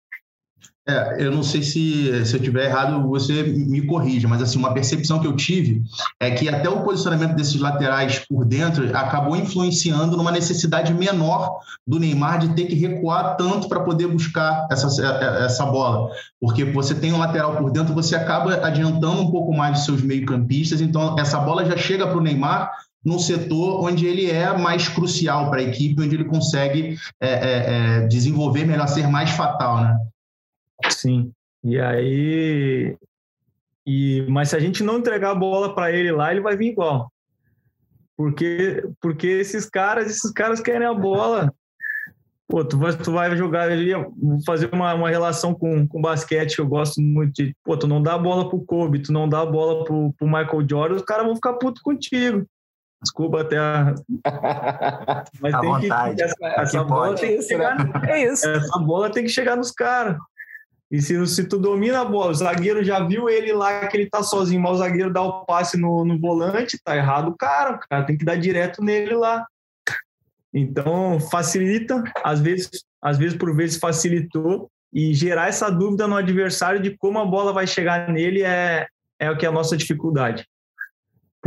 É, eu não sei se, se eu tiver errado, você me corrija, mas assim, uma percepção que eu tive é que até o posicionamento desses laterais por dentro acabou influenciando numa necessidade menor do Neymar de ter que recuar tanto para poder buscar essa, essa bola. Porque você tem um lateral por dentro, você acaba adiantando um pouco mais dos seus meio-campistas, então essa bola já chega para o Neymar num setor onde ele é mais crucial para a equipe, onde ele consegue é, é, desenvolver melhor, ser mais fatal, né? Sim. E aí. E, mas se a gente não entregar a bola para ele lá, ele vai vir igual. Porque, porque esses caras, esses caras querem a bola. Pô, tu vai, tu vai jogar ali, fazer uma, uma relação com, com basquete que eu gosto muito de. Pô, tu não dá a bola pro Kobe, tu não dá a bola pro, pro Michael Jordan, os caras vão ficar puto contigo. Desculpa até a. Mas a tem vontade. que. Essa, essa bola tem que chegar. É isso. Essa bola tem que chegar nos caras. E se, se tu domina a bola, o zagueiro já viu ele lá que ele tá sozinho, mas o zagueiro dá o passe no, no volante, tá errado o cara, o cara tem que dar direto nele lá. Então, facilita, às vezes, às vezes por vezes facilitou, e gerar essa dúvida no adversário de como a bola vai chegar nele é, é o que é a nossa dificuldade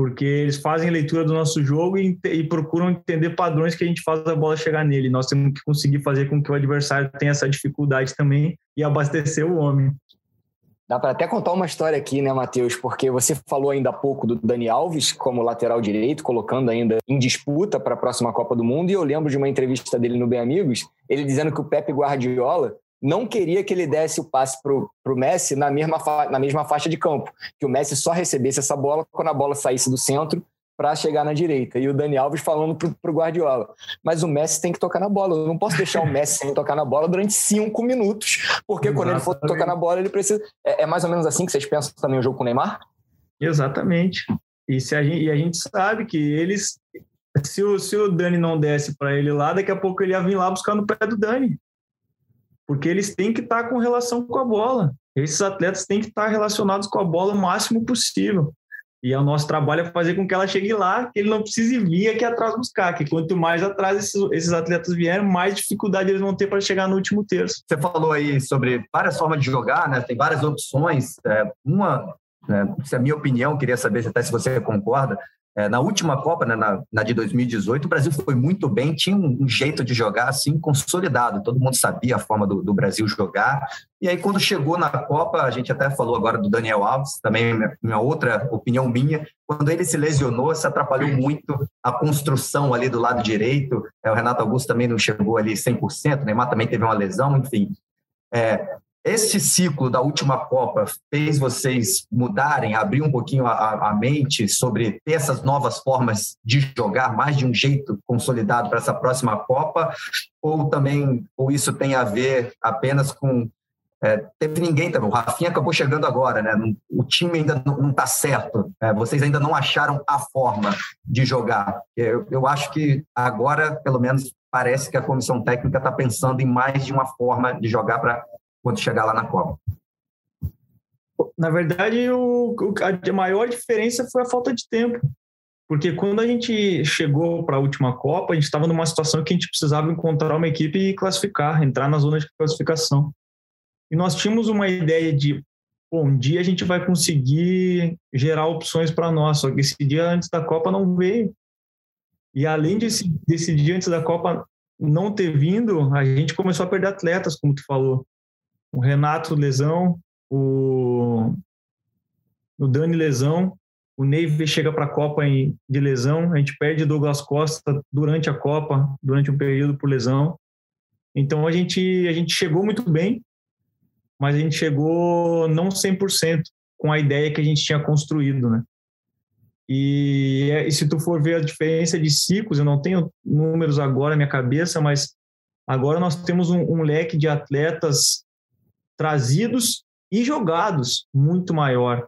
porque eles fazem leitura do nosso jogo e, e, procuram entender padrões que a gente faz a bola chegar nele. Nós temos que conseguir fazer com que o adversário tenha essa dificuldade também e abastecer o homem. Dá para até contar uma história aqui, né, Matheus? Porque você falou ainda há pouco do Dani Alves como lateral direito, colocando ainda em disputa para a próxima Copa do Mundo. E eu lembro de uma entrevista dele no Bem Amigos, ele dizendo que o Pepe Guardiola não queria que ele desse o passe para o Messi na mesma, na mesma faixa de campo, que o Messi só recebesse essa bola quando a bola saísse do centro para chegar na direita. E o Dani Alves falando para o Guardiola. Mas o Messi tem que tocar na bola. Eu não posso deixar o Messi sem tocar na bola durante cinco minutos, porque Exatamente. quando ele for tocar na bola, ele precisa. É, é, mais ou menos assim que vocês pensam também o jogo com o Neymar? Exatamente. E, se a gente, e a gente sabe que eles. Se o, se o Dani não desce para ele lá, daqui a pouco ele ia vir lá buscar no pé do Dani porque eles têm que estar com relação com a bola. Esses atletas têm que estar relacionados com a bola o máximo possível. E o nosso trabalho é fazer com que ela chegue lá, que ele não precise vir aqui atrás buscar, que quanto mais atrás esses, esses atletas vierem, mais dificuldade eles vão ter para chegar no último terço. Você falou aí sobre várias formas de jogar, né? tem várias opções. É, uma, né, é a minha opinião, queria saber até se você concorda, é, na última Copa, né, na, na, de 2018, o Brasil foi muito bem, tinha um, um, jeito de jogar assim consolidado, todo mundo sabia a forma do, do, Brasil jogar. E aí, quando chegou na Copa, a gente até falou agora do Daniel Alves, também minha outra opinião minha, quando ele se lesionou, se atrapalhou muito a construção ali do lado direito. É, o Renato Augusto também não chegou ali 100%, o Neymar também teve uma lesão, enfim. É, esse ciclo da última Copa fez vocês mudarem, abrir um pouquinho a, a, mente sobre essas novas formas de jogar, mais de um jeito consolidado para essa próxima Copa? Ou também, ou isso tem a ver apenas com é, teve ninguém também. O Rafinha acabou chegando agora, né? O time ainda não está certo. É, vocês ainda não acharam a forma de jogar. Eu, eu acho que agora, pelo menos, parece que a comissão técnica está pensando em mais de uma forma de jogar para quando chegar lá na Copa? Na verdade, o, a maior diferença foi a falta de tempo. Porque quando a gente chegou para a última Copa, a gente estava numa situação que a gente precisava encontrar uma equipe e classificar, entrar na zona de classificação. E nós tínhamos uma ideia de, bom, um dia a gente vai conseguir gerar opções para nós, só que esse dia antes da Copa não veio. E além desse, desse dia antes da Copa não ter vindo, a gente começou a perder atletas, como tu falou o Renato lesão, o, o Dani lesão, o Ney chega para a Copa em, de lesão, a gente perde Douglas Costa durante a Copa, durante um período por lesão. Então a gente a gente chegou muito bem, mas a gente chegou não 100% com a ideia que a gente tinha construído, né? E, e, se tu for ver a diferença de ciclos, eu não tenho números agora na minha cabeça, mas agora nós temos um, um leque de atletas trazidos e jogados muito maior.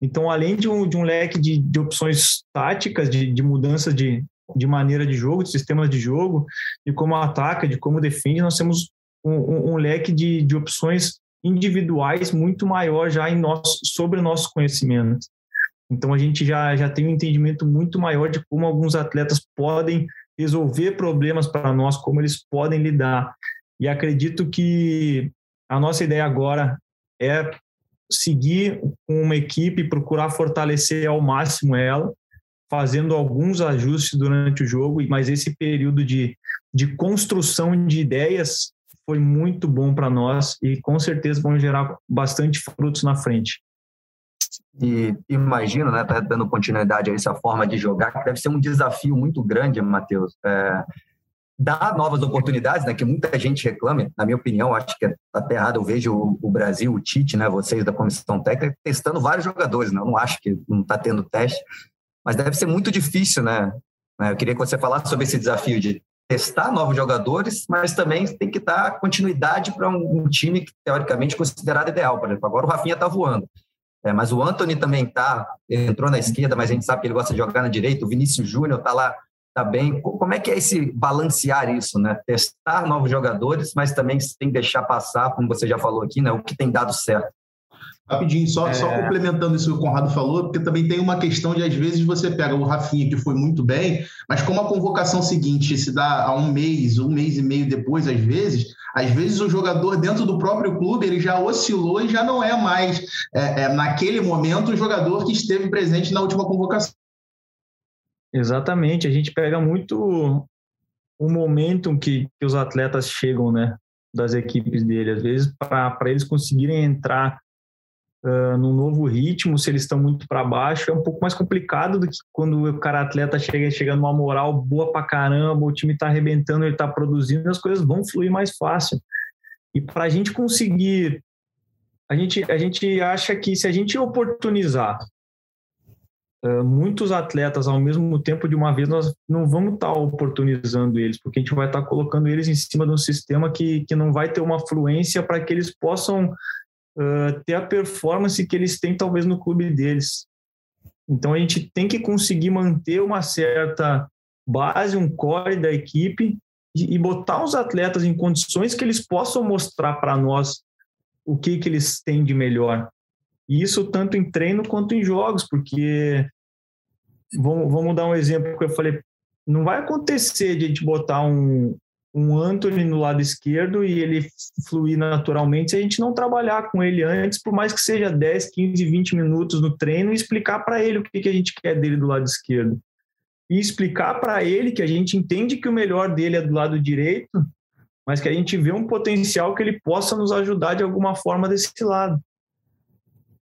Então, além de um, de um leque de, de opções táticas, de, de mudança de, de maneira de jogo, de sistemas de jogo, de como ataca, de como defende, nós temos um, um, um leque de, de opções individuais muito maior já em nosso, sobre o nosso conhecimento. Então a gente já, já tem um entendimento muito maior de como alguns atletas podem resolver problemas para nós, como eles podem lidar. E acredito que a nossa ideia agora é seguir com uma equipe, procurar fortalecer ao máximo ela, fazendo alguns ajustes durante o jogo, mas esse período de, de construção de ideias foi muito bom para nós e com certeza vão gerar bastante frutos na frente. E imagino, né, tá dando continuidade a essa forma de jogar, que deve ser um desafio muito grande, Matheus. É, dar novas oportunidades, né, que muita gente reclama, na minha opinião, acho que é até errado, eu vejo o, Brasil, o Tite, né, vocês da comissão técnica, testando vários jogadores, né, eu não acho que não está tendo teste, mas deve ser muito difícil, né, né, eu queria que você falasse sobre esse desafio de testar novos jogadores, mas também tem que dar continuidade para um, um, time que, teoricamente, considerado ideal. Por exemplo, agora o Rafinha está voando. É, mas o Anthony também está, entrou na esquerda, mas a gente sabe que ele gosta de jogar na direita. O Vinícius Júnior está lá tá bem. Como é que é esse balancear isso, né? Testar novos jogadores, mas também tem que deixar passar, como você já falou aqui, né? O que tem dado certo. Rapidinho, só, é... só complementando isso que o Conrado falou, porque também tem uma questão de, às vezes, você pega o Rafinha, que foi muito bem, mas como a convocação seguinte se dá a um mês, um mês e meio depois, às vezes, às vezes o jogador dentro do próprio clube ele já oscilou e já não é mais, é, é, naquele momento, o jogador que esteve presente na última convocação. Exatamente, a gente pega muito o momento que, que os atletas chegam, né, das equipes dele. Às vezes, para eles conseguirem entrar uh, num novo ritmo, se eles estão muito para baixo, é um pouco mais complicado do que quando o cara atleta chega, chega numa moral boa para caramba, o time está arrebentando, ele está produzindo, as coisas vão fluir mais fácil. E para a gente conseguir, a gente, a gente acha que se a gente oportunizar Uh, muitos atletas ao mesmo tempo de uma vez nós não vamos estar tá oportunizando eles porque a gente vai estar tá colocando eles em cima de um sistema que, que não vai ter uma fluência para que eles possam uh, ter a performance que eles têm talvez no clube deles. Então a gente tem que conseguir manter uma certa base um core da equipe e, e botar os atletas em condições que eles possam mostrar para nós o que que eles têm de melhor e isso tanto em treino quanto em jogos, porque vamos, vamos dar um exemplo que eu falei, não vai acontecer de a gente botar um, um Anthony no lado esquerdo e ele fluir naturalmente se a gente não trabalhar com ele antes, por mais que seja 10, 15, 20 minutos no treino e explicar para ele o que, que a gente quer dele do lado esquerdo. E explicar para ele que a gente entende que o melhor dele é do lado direito, mas que a gente vê um potencial que ele possa nos ajudar de alguma forma desse lado.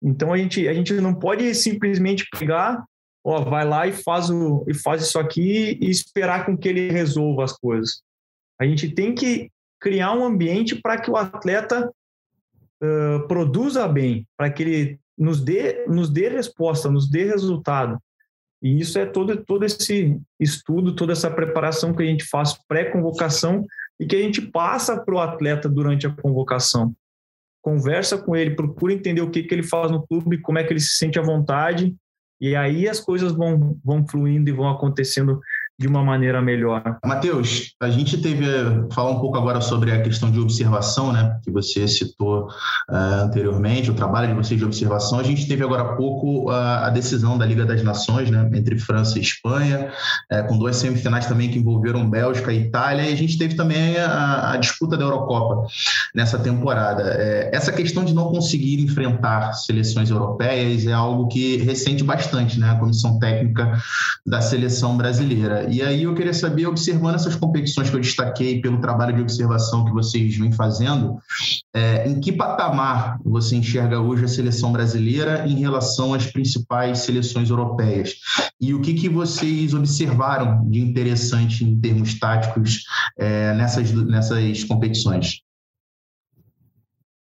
Então a gente, a gente não pode simplesmente pegar, ó, vai lá e faz, o, e faz isso aqui e esperar com que ele resolva as coisas. A gente tem que criar um ambiente para que o atleta uh, produza bem, para que ele nos dê, nos dê resposta, nos dê resultado. E isso é todo, todo esse estudo, toda essa preparação que a gente faz pré-convocação e que a gente passa para o atleta durante a convocação conversa com ele, procura entender o que, que ele faz no clube, como é que ele se sente à vontade, e aí as coisas vão, vão fluindo e vão acontecendo de uma maneira melhor. Matheus, a gente teve falar um pouco agora sobre a questão de observação, né, que você citou uh, anteriormente, o trabalho de vocês de observação. A gente teve agora há pouco uh, a decisão da Liga das Nações, né, entre França e Espanha, uh, com duas semifinais também que envolveram Bélgica e Itália, e a gente teve também a, a disputa da Eurocopa nessa temporada. Essa questão de não conseguir enfrentar seleções europeias é algo que ressente bastante, né, a comissão técnica da seleção brasileira. E aí eu queria saber, observando essas competições que eu destaquei pelo trabalho de observação que vocês vêm fazendo, é, em que patamar você enxerga hoje a seleção brasileira em relação às principais seleções europeias? E o que, que vocês observaram de interessante em termos táticos é, nessas, nessas competições?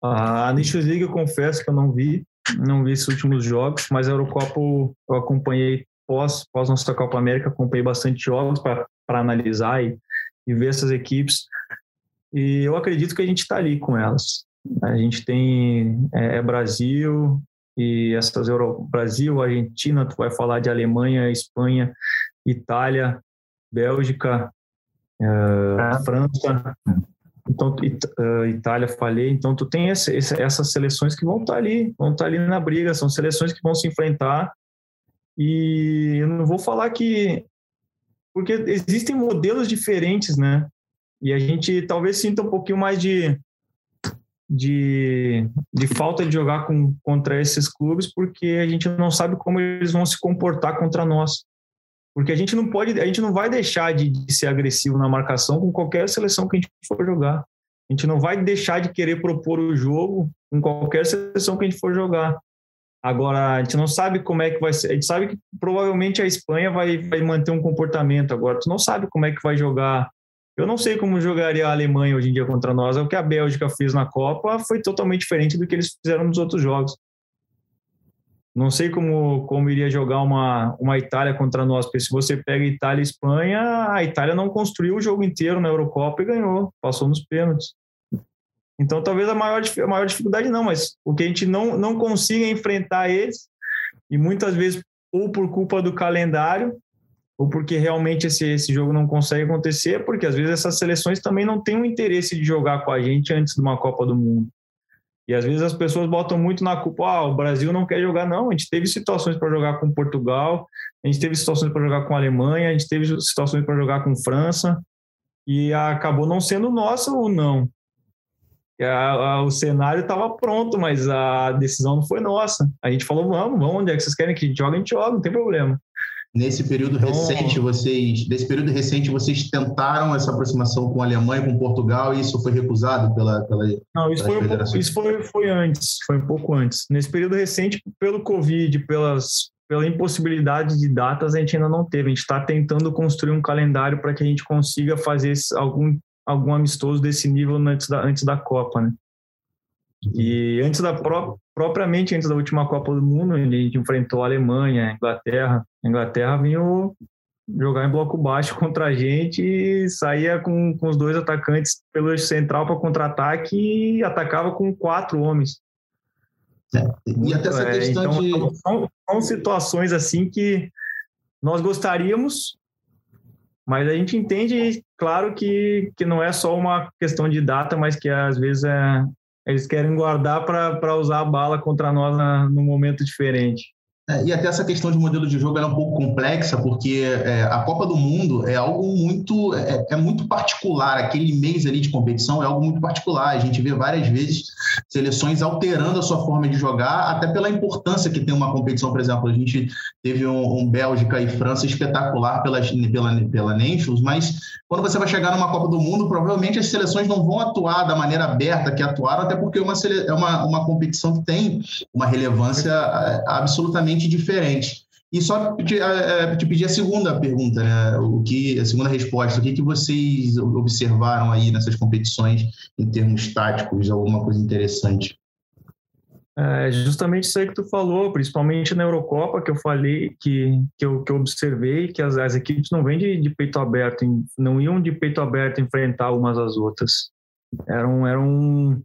A Nations League eu confesso que eu não vi, não vi esses últimos jogos, mas a Eurocopa eu acompanhei pós, pós nossa Copa América, acompanhei bastante jogos para analisar e, e ver essas equipes. E eu acredito que a gente está ali com elas. A gente tem é, é Brasil e essas Euro, Brasil, Argentina, tu vai falar de Alemanha, Espanha, Itália, Bélgica, uh, França, então uh, Itália falei, então tu tem esse, esse, essas seleções que vão estar tá ali, vão estar tá ali na briga, são seleções que vão se enfrentar e eu não vou falar que porque existem modelos diferentes, né? E a gente talvez sinta um pouquinho mais de de, de falta de jogar com, contra esses clubes porque a gente não sabe como eles vão se comportar contra nós. Porque a gente não pode, a gente não vai deixar de, de ser agressivo na marcação com qualquer seleção que a gente for jogar. A gente não vai deixar de querer propor o jogo com qualquer seleção que a gente for jogar. Agora, a gente não sabe como é que vai ser. A gente sabe que provavelmente a Espanha vai, vai manter um comportamento. Agora, tu não sabe como é que vai jogar. Eu não sei como jogaria a Alemanha hoje em dia contra nós. O que a Bélgica fez na Copa foi totalmente diferente do que eles fizeram nos outros jogos. Não sei como, como iria jogar uma, uma Itália contra nós, porque se você pega Itália e Espanha, a Itália não construiu o jogo inteiro na Eurocopa e ganhou, passou nos pênaltis. Então, talvez a maior, a maior dificuldade não, mas o que a gente não, não consiga enfrentar eles, e muitas vezes ou por culpa do calendário, ou porque realmente esse, esse jogo não consegue acontecer, porque às vezes essas seleções também não têm o interesse de jogar com a gente antes de uma Copa do Mundo. E às vezes as pessoas botam muito na culpa, ah, o Brasil não quer jogar, não. A gente teve situações para jogar com Portugal, a gente teve situações para jogar com a Alemanha, a gente teve situações para jogar com França, e acabou não sendo nossa ou não. O cenário estava pronto, mas a decisão não foi nossa. A gente falou, vamos, vamos, onde é que vocês querem que a gente jogue, a gente joga, não tem problema. Nesse período então, recente, vocês, nesse período recente, vocês tentaram essa aproximação com a Alemanha, com Portugal, e isso foi recusado pela, pela Não, isso, foi, um pouco, isso foi, foi antes, foi um pouco antes. Nesse período recente, pelo Covid, pelas, pela impossibilidade de datas, a gente ainda não teve. A gente está tentando construir um calendário para que a gente consiga fazer algum, algum amistoso desse nível antes da, antes da Copa, né? E antes da pró propriamente antes da última Copa do Mundo, a gente enfrentou a Alemanha, a Inglaterra. A Inglaterra vinha jogar em bloco baixo contra a gente e saía com, com os dois atacantes pelo central para contra-ataque e atacava com quatro homens. É, e até essa é, questão então, de... São, são situações assim que nós gostaríamos, mas a gente entende, claro, que, que não é só uma questão de data, mas que às vezes é, eles querem guardar para usar a bala contra nós na, num momento diferente. É, e até essa questão de modelo de jogo é um pouco complexa, porque é, a Copa do Mundo é algo muito é, é, muito particular. Aquele mês ali de competição é algo muito particular. A gente vê várias vezes seleções alterando a sua forma de jogar, até pela importância que tem uma competição. Por exemplo, a gente teve um, um Bélgica e França espetacular pela, pela, pela Nations, mas quando você vai chegar numa Copa do Mundo, provavelmente as seleções não vão atuar da maneira aberta que atuaram, até porque é uma, é uma, uma competição que tem uma relevância é, absolutamente diferente. E só te, te pedir a segunda pergunta, né? O que, a segunda resposta, o que, que vocês observaram aí nessas competições em termos táticos, alguma coisa interessante? É justamente isso aí que tu falou, principalmente na Eurocopa, que eu falei, que, que, eu, que eu observei, que as, as equipes não vêm de, de peito aberto, não iam de peito aberto enfrentar umas às outras. Eram, eram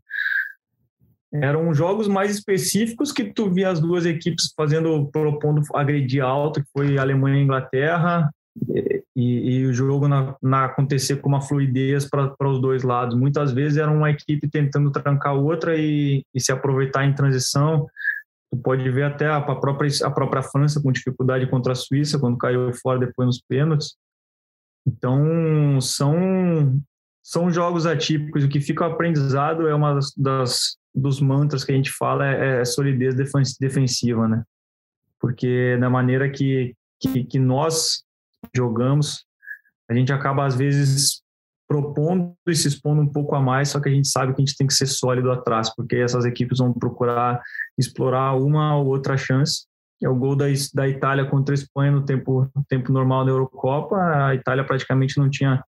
eram jogos mais específicos que tu via as duas equipes fazendo, propondo agredir alto, que foi Alemanha e Inglaterra, e, e o jogo na, na, acontecer com uma fluidez para os dois lados. Muitas vezes era uma equipe tentando trancar outra e, e, se aproveitar em transição. Tu pode ver até a, a, própria, a própria França com dificuldade contra a Suíça, quando caiu fora depois nos pênaltis. Então, são, são jogos atípicos. O que fica aprendizado é uma das, dos mantras que a gente fala é, é solidez defensiva, né? Porque da maneira que, que, que nós jogamos, a gente acaba às vezes propondo e se expondo um pouco a mais, só que a gente sabe que a gente tem que ser sólido atrás, porque essas equipes vão procurar explorar uma ou outra chance. É o gol da, da Itália contra a Espanha no tempo, tempo normal da Eurocopa. A Itália praticamente não tinha,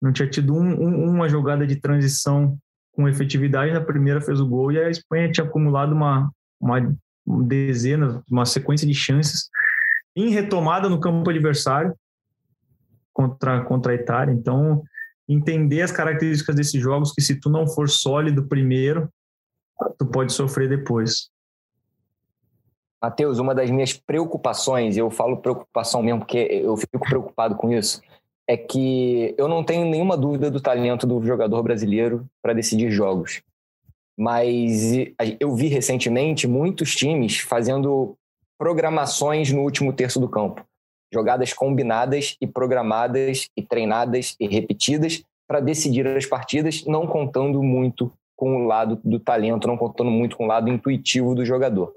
não tinha tido um, um, uma jogada de transição com efetividade, na primeira fez o gol e a Espanha tinha acumulado uma, uma dezena, uma sequência de chances em retomada no campo adversário contra, contra a Itália. Então, entender as características desses jogos, que se tu não for sólido primeiro, tu pode sofrer depois. Matheus, uma das minhas preocupações, eu falo preocupação mesmo porque eu fico preocupado com isso, é que eu não tenho nenhuma dúvida do talento do jogador brasileiro para decidir jogos. Mas eu vi recentemente muitos times fazendo programações no último terço do campo. Jogadas combinadas e programadas e treinadas e repetidas para decidir as partidas, não contando muito com o lado do talento, não contando muito com o lado intuitivo do jogador.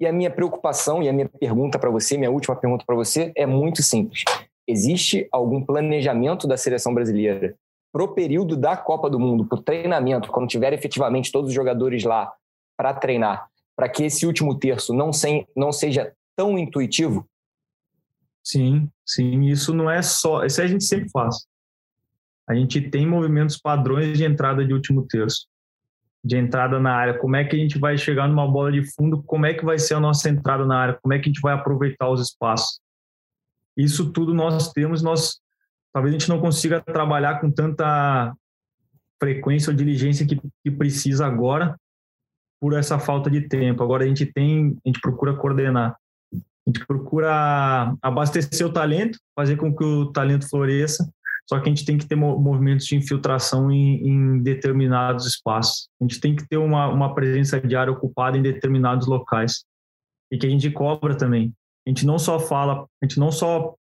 E a minha preocupação e a minha pergunta para você, minha última pergunta para você é muito simples. Existe algum planejamento da seleção brasileira para o período da Copa do Mundo, para o treinamento, quando tiver efetivamente todos os jogadores lá para treinar, para que esse último terço não, sem, não seja tão intuitivo? Sim, sim. Isso não é só. Isso a gente sempre faz. A gente tem movimentos padrões de entrada de último terço, de entrada na área. Como é que a gente vai chegar numa bola de fundo? Como é que vai ser a nossa entrada na área? Como é que a gente vai aproveitar os espaços? Isso tudo nós temos. Nós talvez a gente não consiga trabalhar com tanta frequência ou diligência que, que precisa agora, por essa falta de tempo. Agora a gente tem, a gente procura coordenar. A gente procura abastecer o talento, fazer com que o talento floresça, só que a gente tem que ter movimentos de infiltração em, em determinados espaços. A gente tem que ter uma, uma presença diária ocupada em determinados locais. E que a gente cobra também. A gente não só fala, a gente não só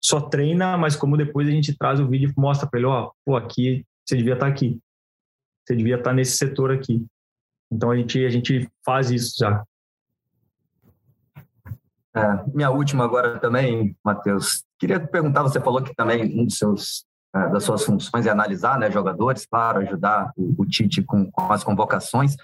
só treina, mas como depois a gente traz o vídeo e mostra para ele, ó, pô, aqui você devia estar tá aqui. Você devia estar tá nesse setor aqui. Então a gente, a gente faz isso já. É, minha última agora também, Matheus. Queria perguntar, você falou que também um dos seus das suas funções é analisar né, jogadores, claro, ajudar o, o Tite com, com, as convocações.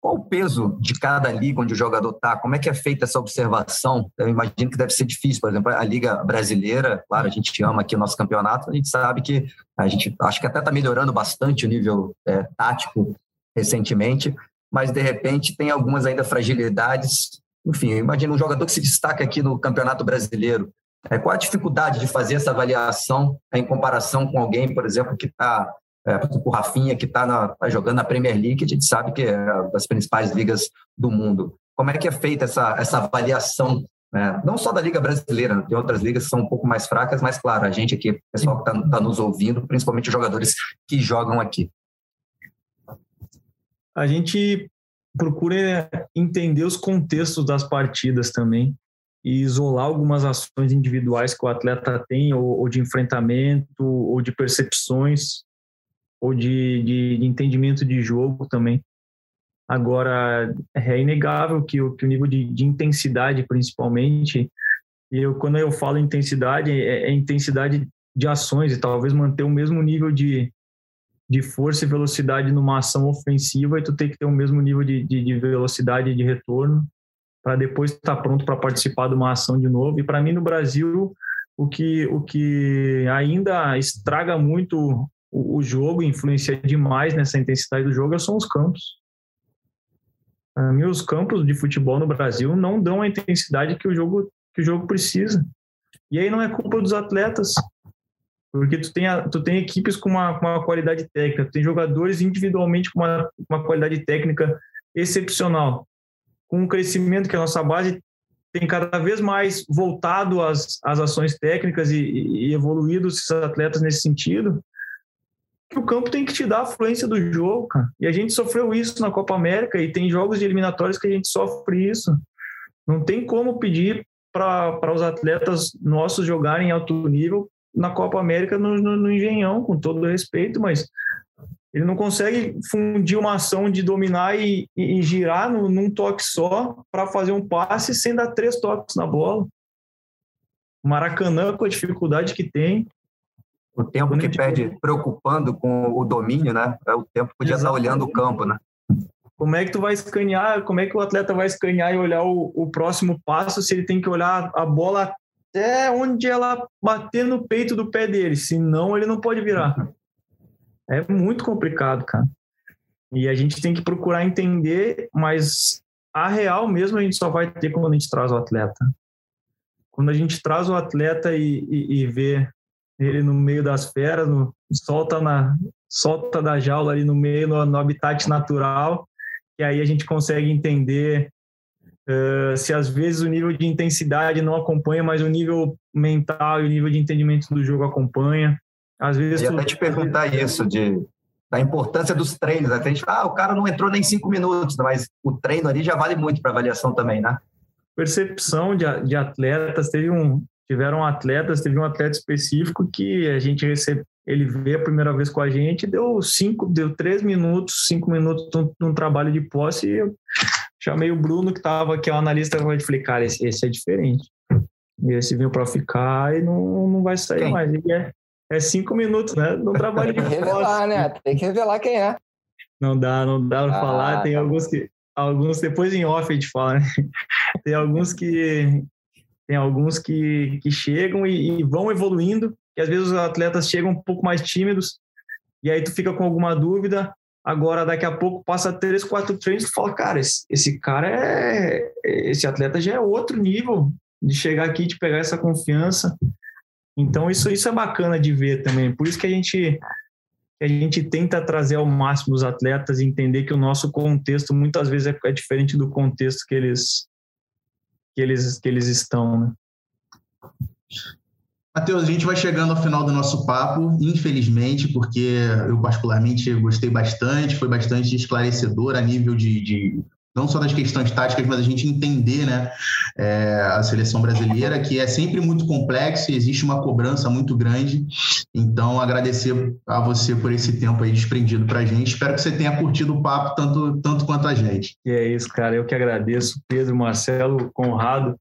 Qual o peso de cada liga onde o jogador está? Como é que é feita essa observação? Eu imagino que deve ser difícil, por exemplo, a Liga Brasileira, claro, a gente ama aqui o nosso campeonato, a gente sabe que a gente acho que até está melhorando bastante o nível é, tático recentemente, mas de repente tem algumas ainda fragilidades. Enfim, imagina um jogador que se destaca aqui no Campeonato Brasileiro. É, qual a dificuldade de fazer essa avaliação em comparação com alguém, por exemplo, que está, é, o Rafinha, que está tá jogando na Premier League, que a gente sabe que é das principais ligas do mundo. Como é que é feita essa, essa avaliação né? não só da Liga Brasileira, tem outras ligas que são um pouco mais fracas, mas claro, a gente aqui, o pessoal que está tá nos ouvindo, principalmente os jogadores que jogam aqui a gente procura entender os contextos das partidas também e isolar algumas ações individuais que o atleta tem, ou, ou de enfrentamento, ou de percepções, ou de, de, de, entendimento de jogo também. Agora, é inegável que o, que o nível de, de intensidade, principalmente, e eu, quando eu falo intensidade, é, é intensidade de ações e talvez manter o mesmo nível de, de força e velocidade numa ação ofensiva e tu tem que ter o mesmo nível de, de, de velocidade de retorno para depois estar tá pronto para participar de uma ação de novo. E para mim no Brasil o que o que ainda estraga muito o, o jogo, influencia demais nessa intensidade do jogo são os campos. Para mim os campos de futebol no Brasil não dão a intensidade que o jogo que o jogo precisa. E aí não é culpa dos atletas, porque tu tem, a, tu tem equipes com uma, com uma qualidade técnica, tu tem jogadores individualmente com uma, uma qualidade técnica excepcional, com um crescimento que a nossa base tem cada vez mais voltado às, às ações técnicas e, e evoluído esses atletas nesse sentido, que o campo tem que te dar a fluência do jogo, cara. E a gente sofreu isso na Copa América e tem jogos de eliminatórios que a gente sofre isso. Não tem como pedir para os atletas nossos jogarem em alto nível na Copa América no, no, no Engenhão, com todo respeito, mas ele não consegue fundir uma ação de dominar e, e, e girar no, num toque só para fazer um passe sem dar três toques na bola. Maracanã, com a dificuldade que tem. O tempo que perde preocupando com o domínio, né? É o tempo que podia Exatamente. estar olhando o campo, né? Como é que tu vai escanear? Como é que o atleta vai escanear e olhar o, o próximo passo se ele tem que olhar a bola até onde ela bater no peito do pé dele, senão ele não pode virar. É muito complicado, cara. E a gente tem que procurar entender, mas a real mesmo a gente só vai ter quando a gente traz o atleta. Quando a gente traz o atleta e, e, e vê ele no meio das feras, no, solta, na, solta da jaula ali no meio, no, no habitat natural, e aí a gente consegue entender uh, se às vezes o nível de intensidade não acompanha, mas o nível mental e o nível de entendimento do jogo acompanha. Às vezes. Eu ia até te perguntar isso, de da importância dos treinos. Até a gente fala, ah, o cara não entrou nem cinco minutos, mas o treino ali já vale muito para avaliação também, né? Percepção de, de atletas, teve um, tiveram atletas, teve um atleta específico que a gente recebe, ele veio a primeira vez com a gente, deu cinco, deu três minutos, cinco minutos num, trabalho de posse e eu chamei o Bruno que estava aqui, o analista, e falei, cara, esse, esse é diferente. E esse veio para ficar e não, não vai sair Quem? mais. Ele é, é cinco minutos, né? No trabalho de Tem que revelar, né? Tem que revelar quem é. Não dá, não dá pra ah, falar. Tem tá alguns que. Alguns, depois em off a gente fala, né? Tem alguns que. Tem alguns que, que chegam e, e vão evoluindo, que às vezes os atletas chegam um pouco mais tímidos, e aí tu fica com alguma dúvida, Agora, daqui a pouco, passa três, quatro treinos e fala, cara, esse, esse, cara é. Esse atleta já é outro nível de chegar aqui, de pegar essa confiança. Então isso, isso é bacana de ver também. Por isso que a gente a gente tenta trazer ao máximo os atletas e entender que o nosso contexto muitas vezes é, é diferente do contexto que eles que eles que eles estão, né? Matheus, a gente vai chegando ao final do nosso papo, infelizmente, porque eu particularmente gostei bastante, foi bastante esclarecedor a nível de, de não só das questões táticas, mas a gente entender né, é, a seleção brasileira, que é sempre muito complexa e existe uma cobrança muito grande. Então, agradecer a você por esse tempo aí desprendido para a gente. Espero que você tenha curtido o papo tanto, tanto quanto a gente. E é isso, cara. Eu que agradeço, Pedro, Marcelo, Conrado.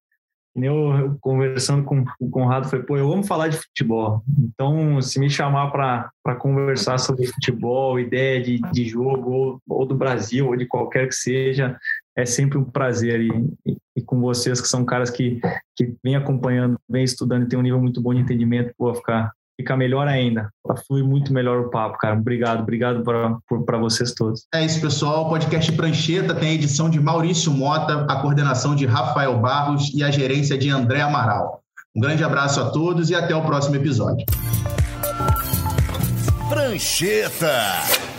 Eu, conversando com o Conrado, falei, pô, eu amo falar de futebol. Então, se me chamar para conversar sobre futebol, ideia de, de jogo, ou, ou, do Brasil, ou de qualquer que seja, é sempre um prazer. E, e, e com vocês, que são caras que, que vêm acompanhando, vêm estudando e tem um nível muito bom de entendimento, pô, ficar fica melhor ainda. Para fluir muito melhor o papo, cara. Obrigado, obrigado para vocês todos. É isso, pessoal. O podcast Prancheta tem a edição de Maurício Mota, a coordenação de Rafael Barros e a gerência de André Amaral. Um grande abraço a todos e até o próximo episódio. Prancheta.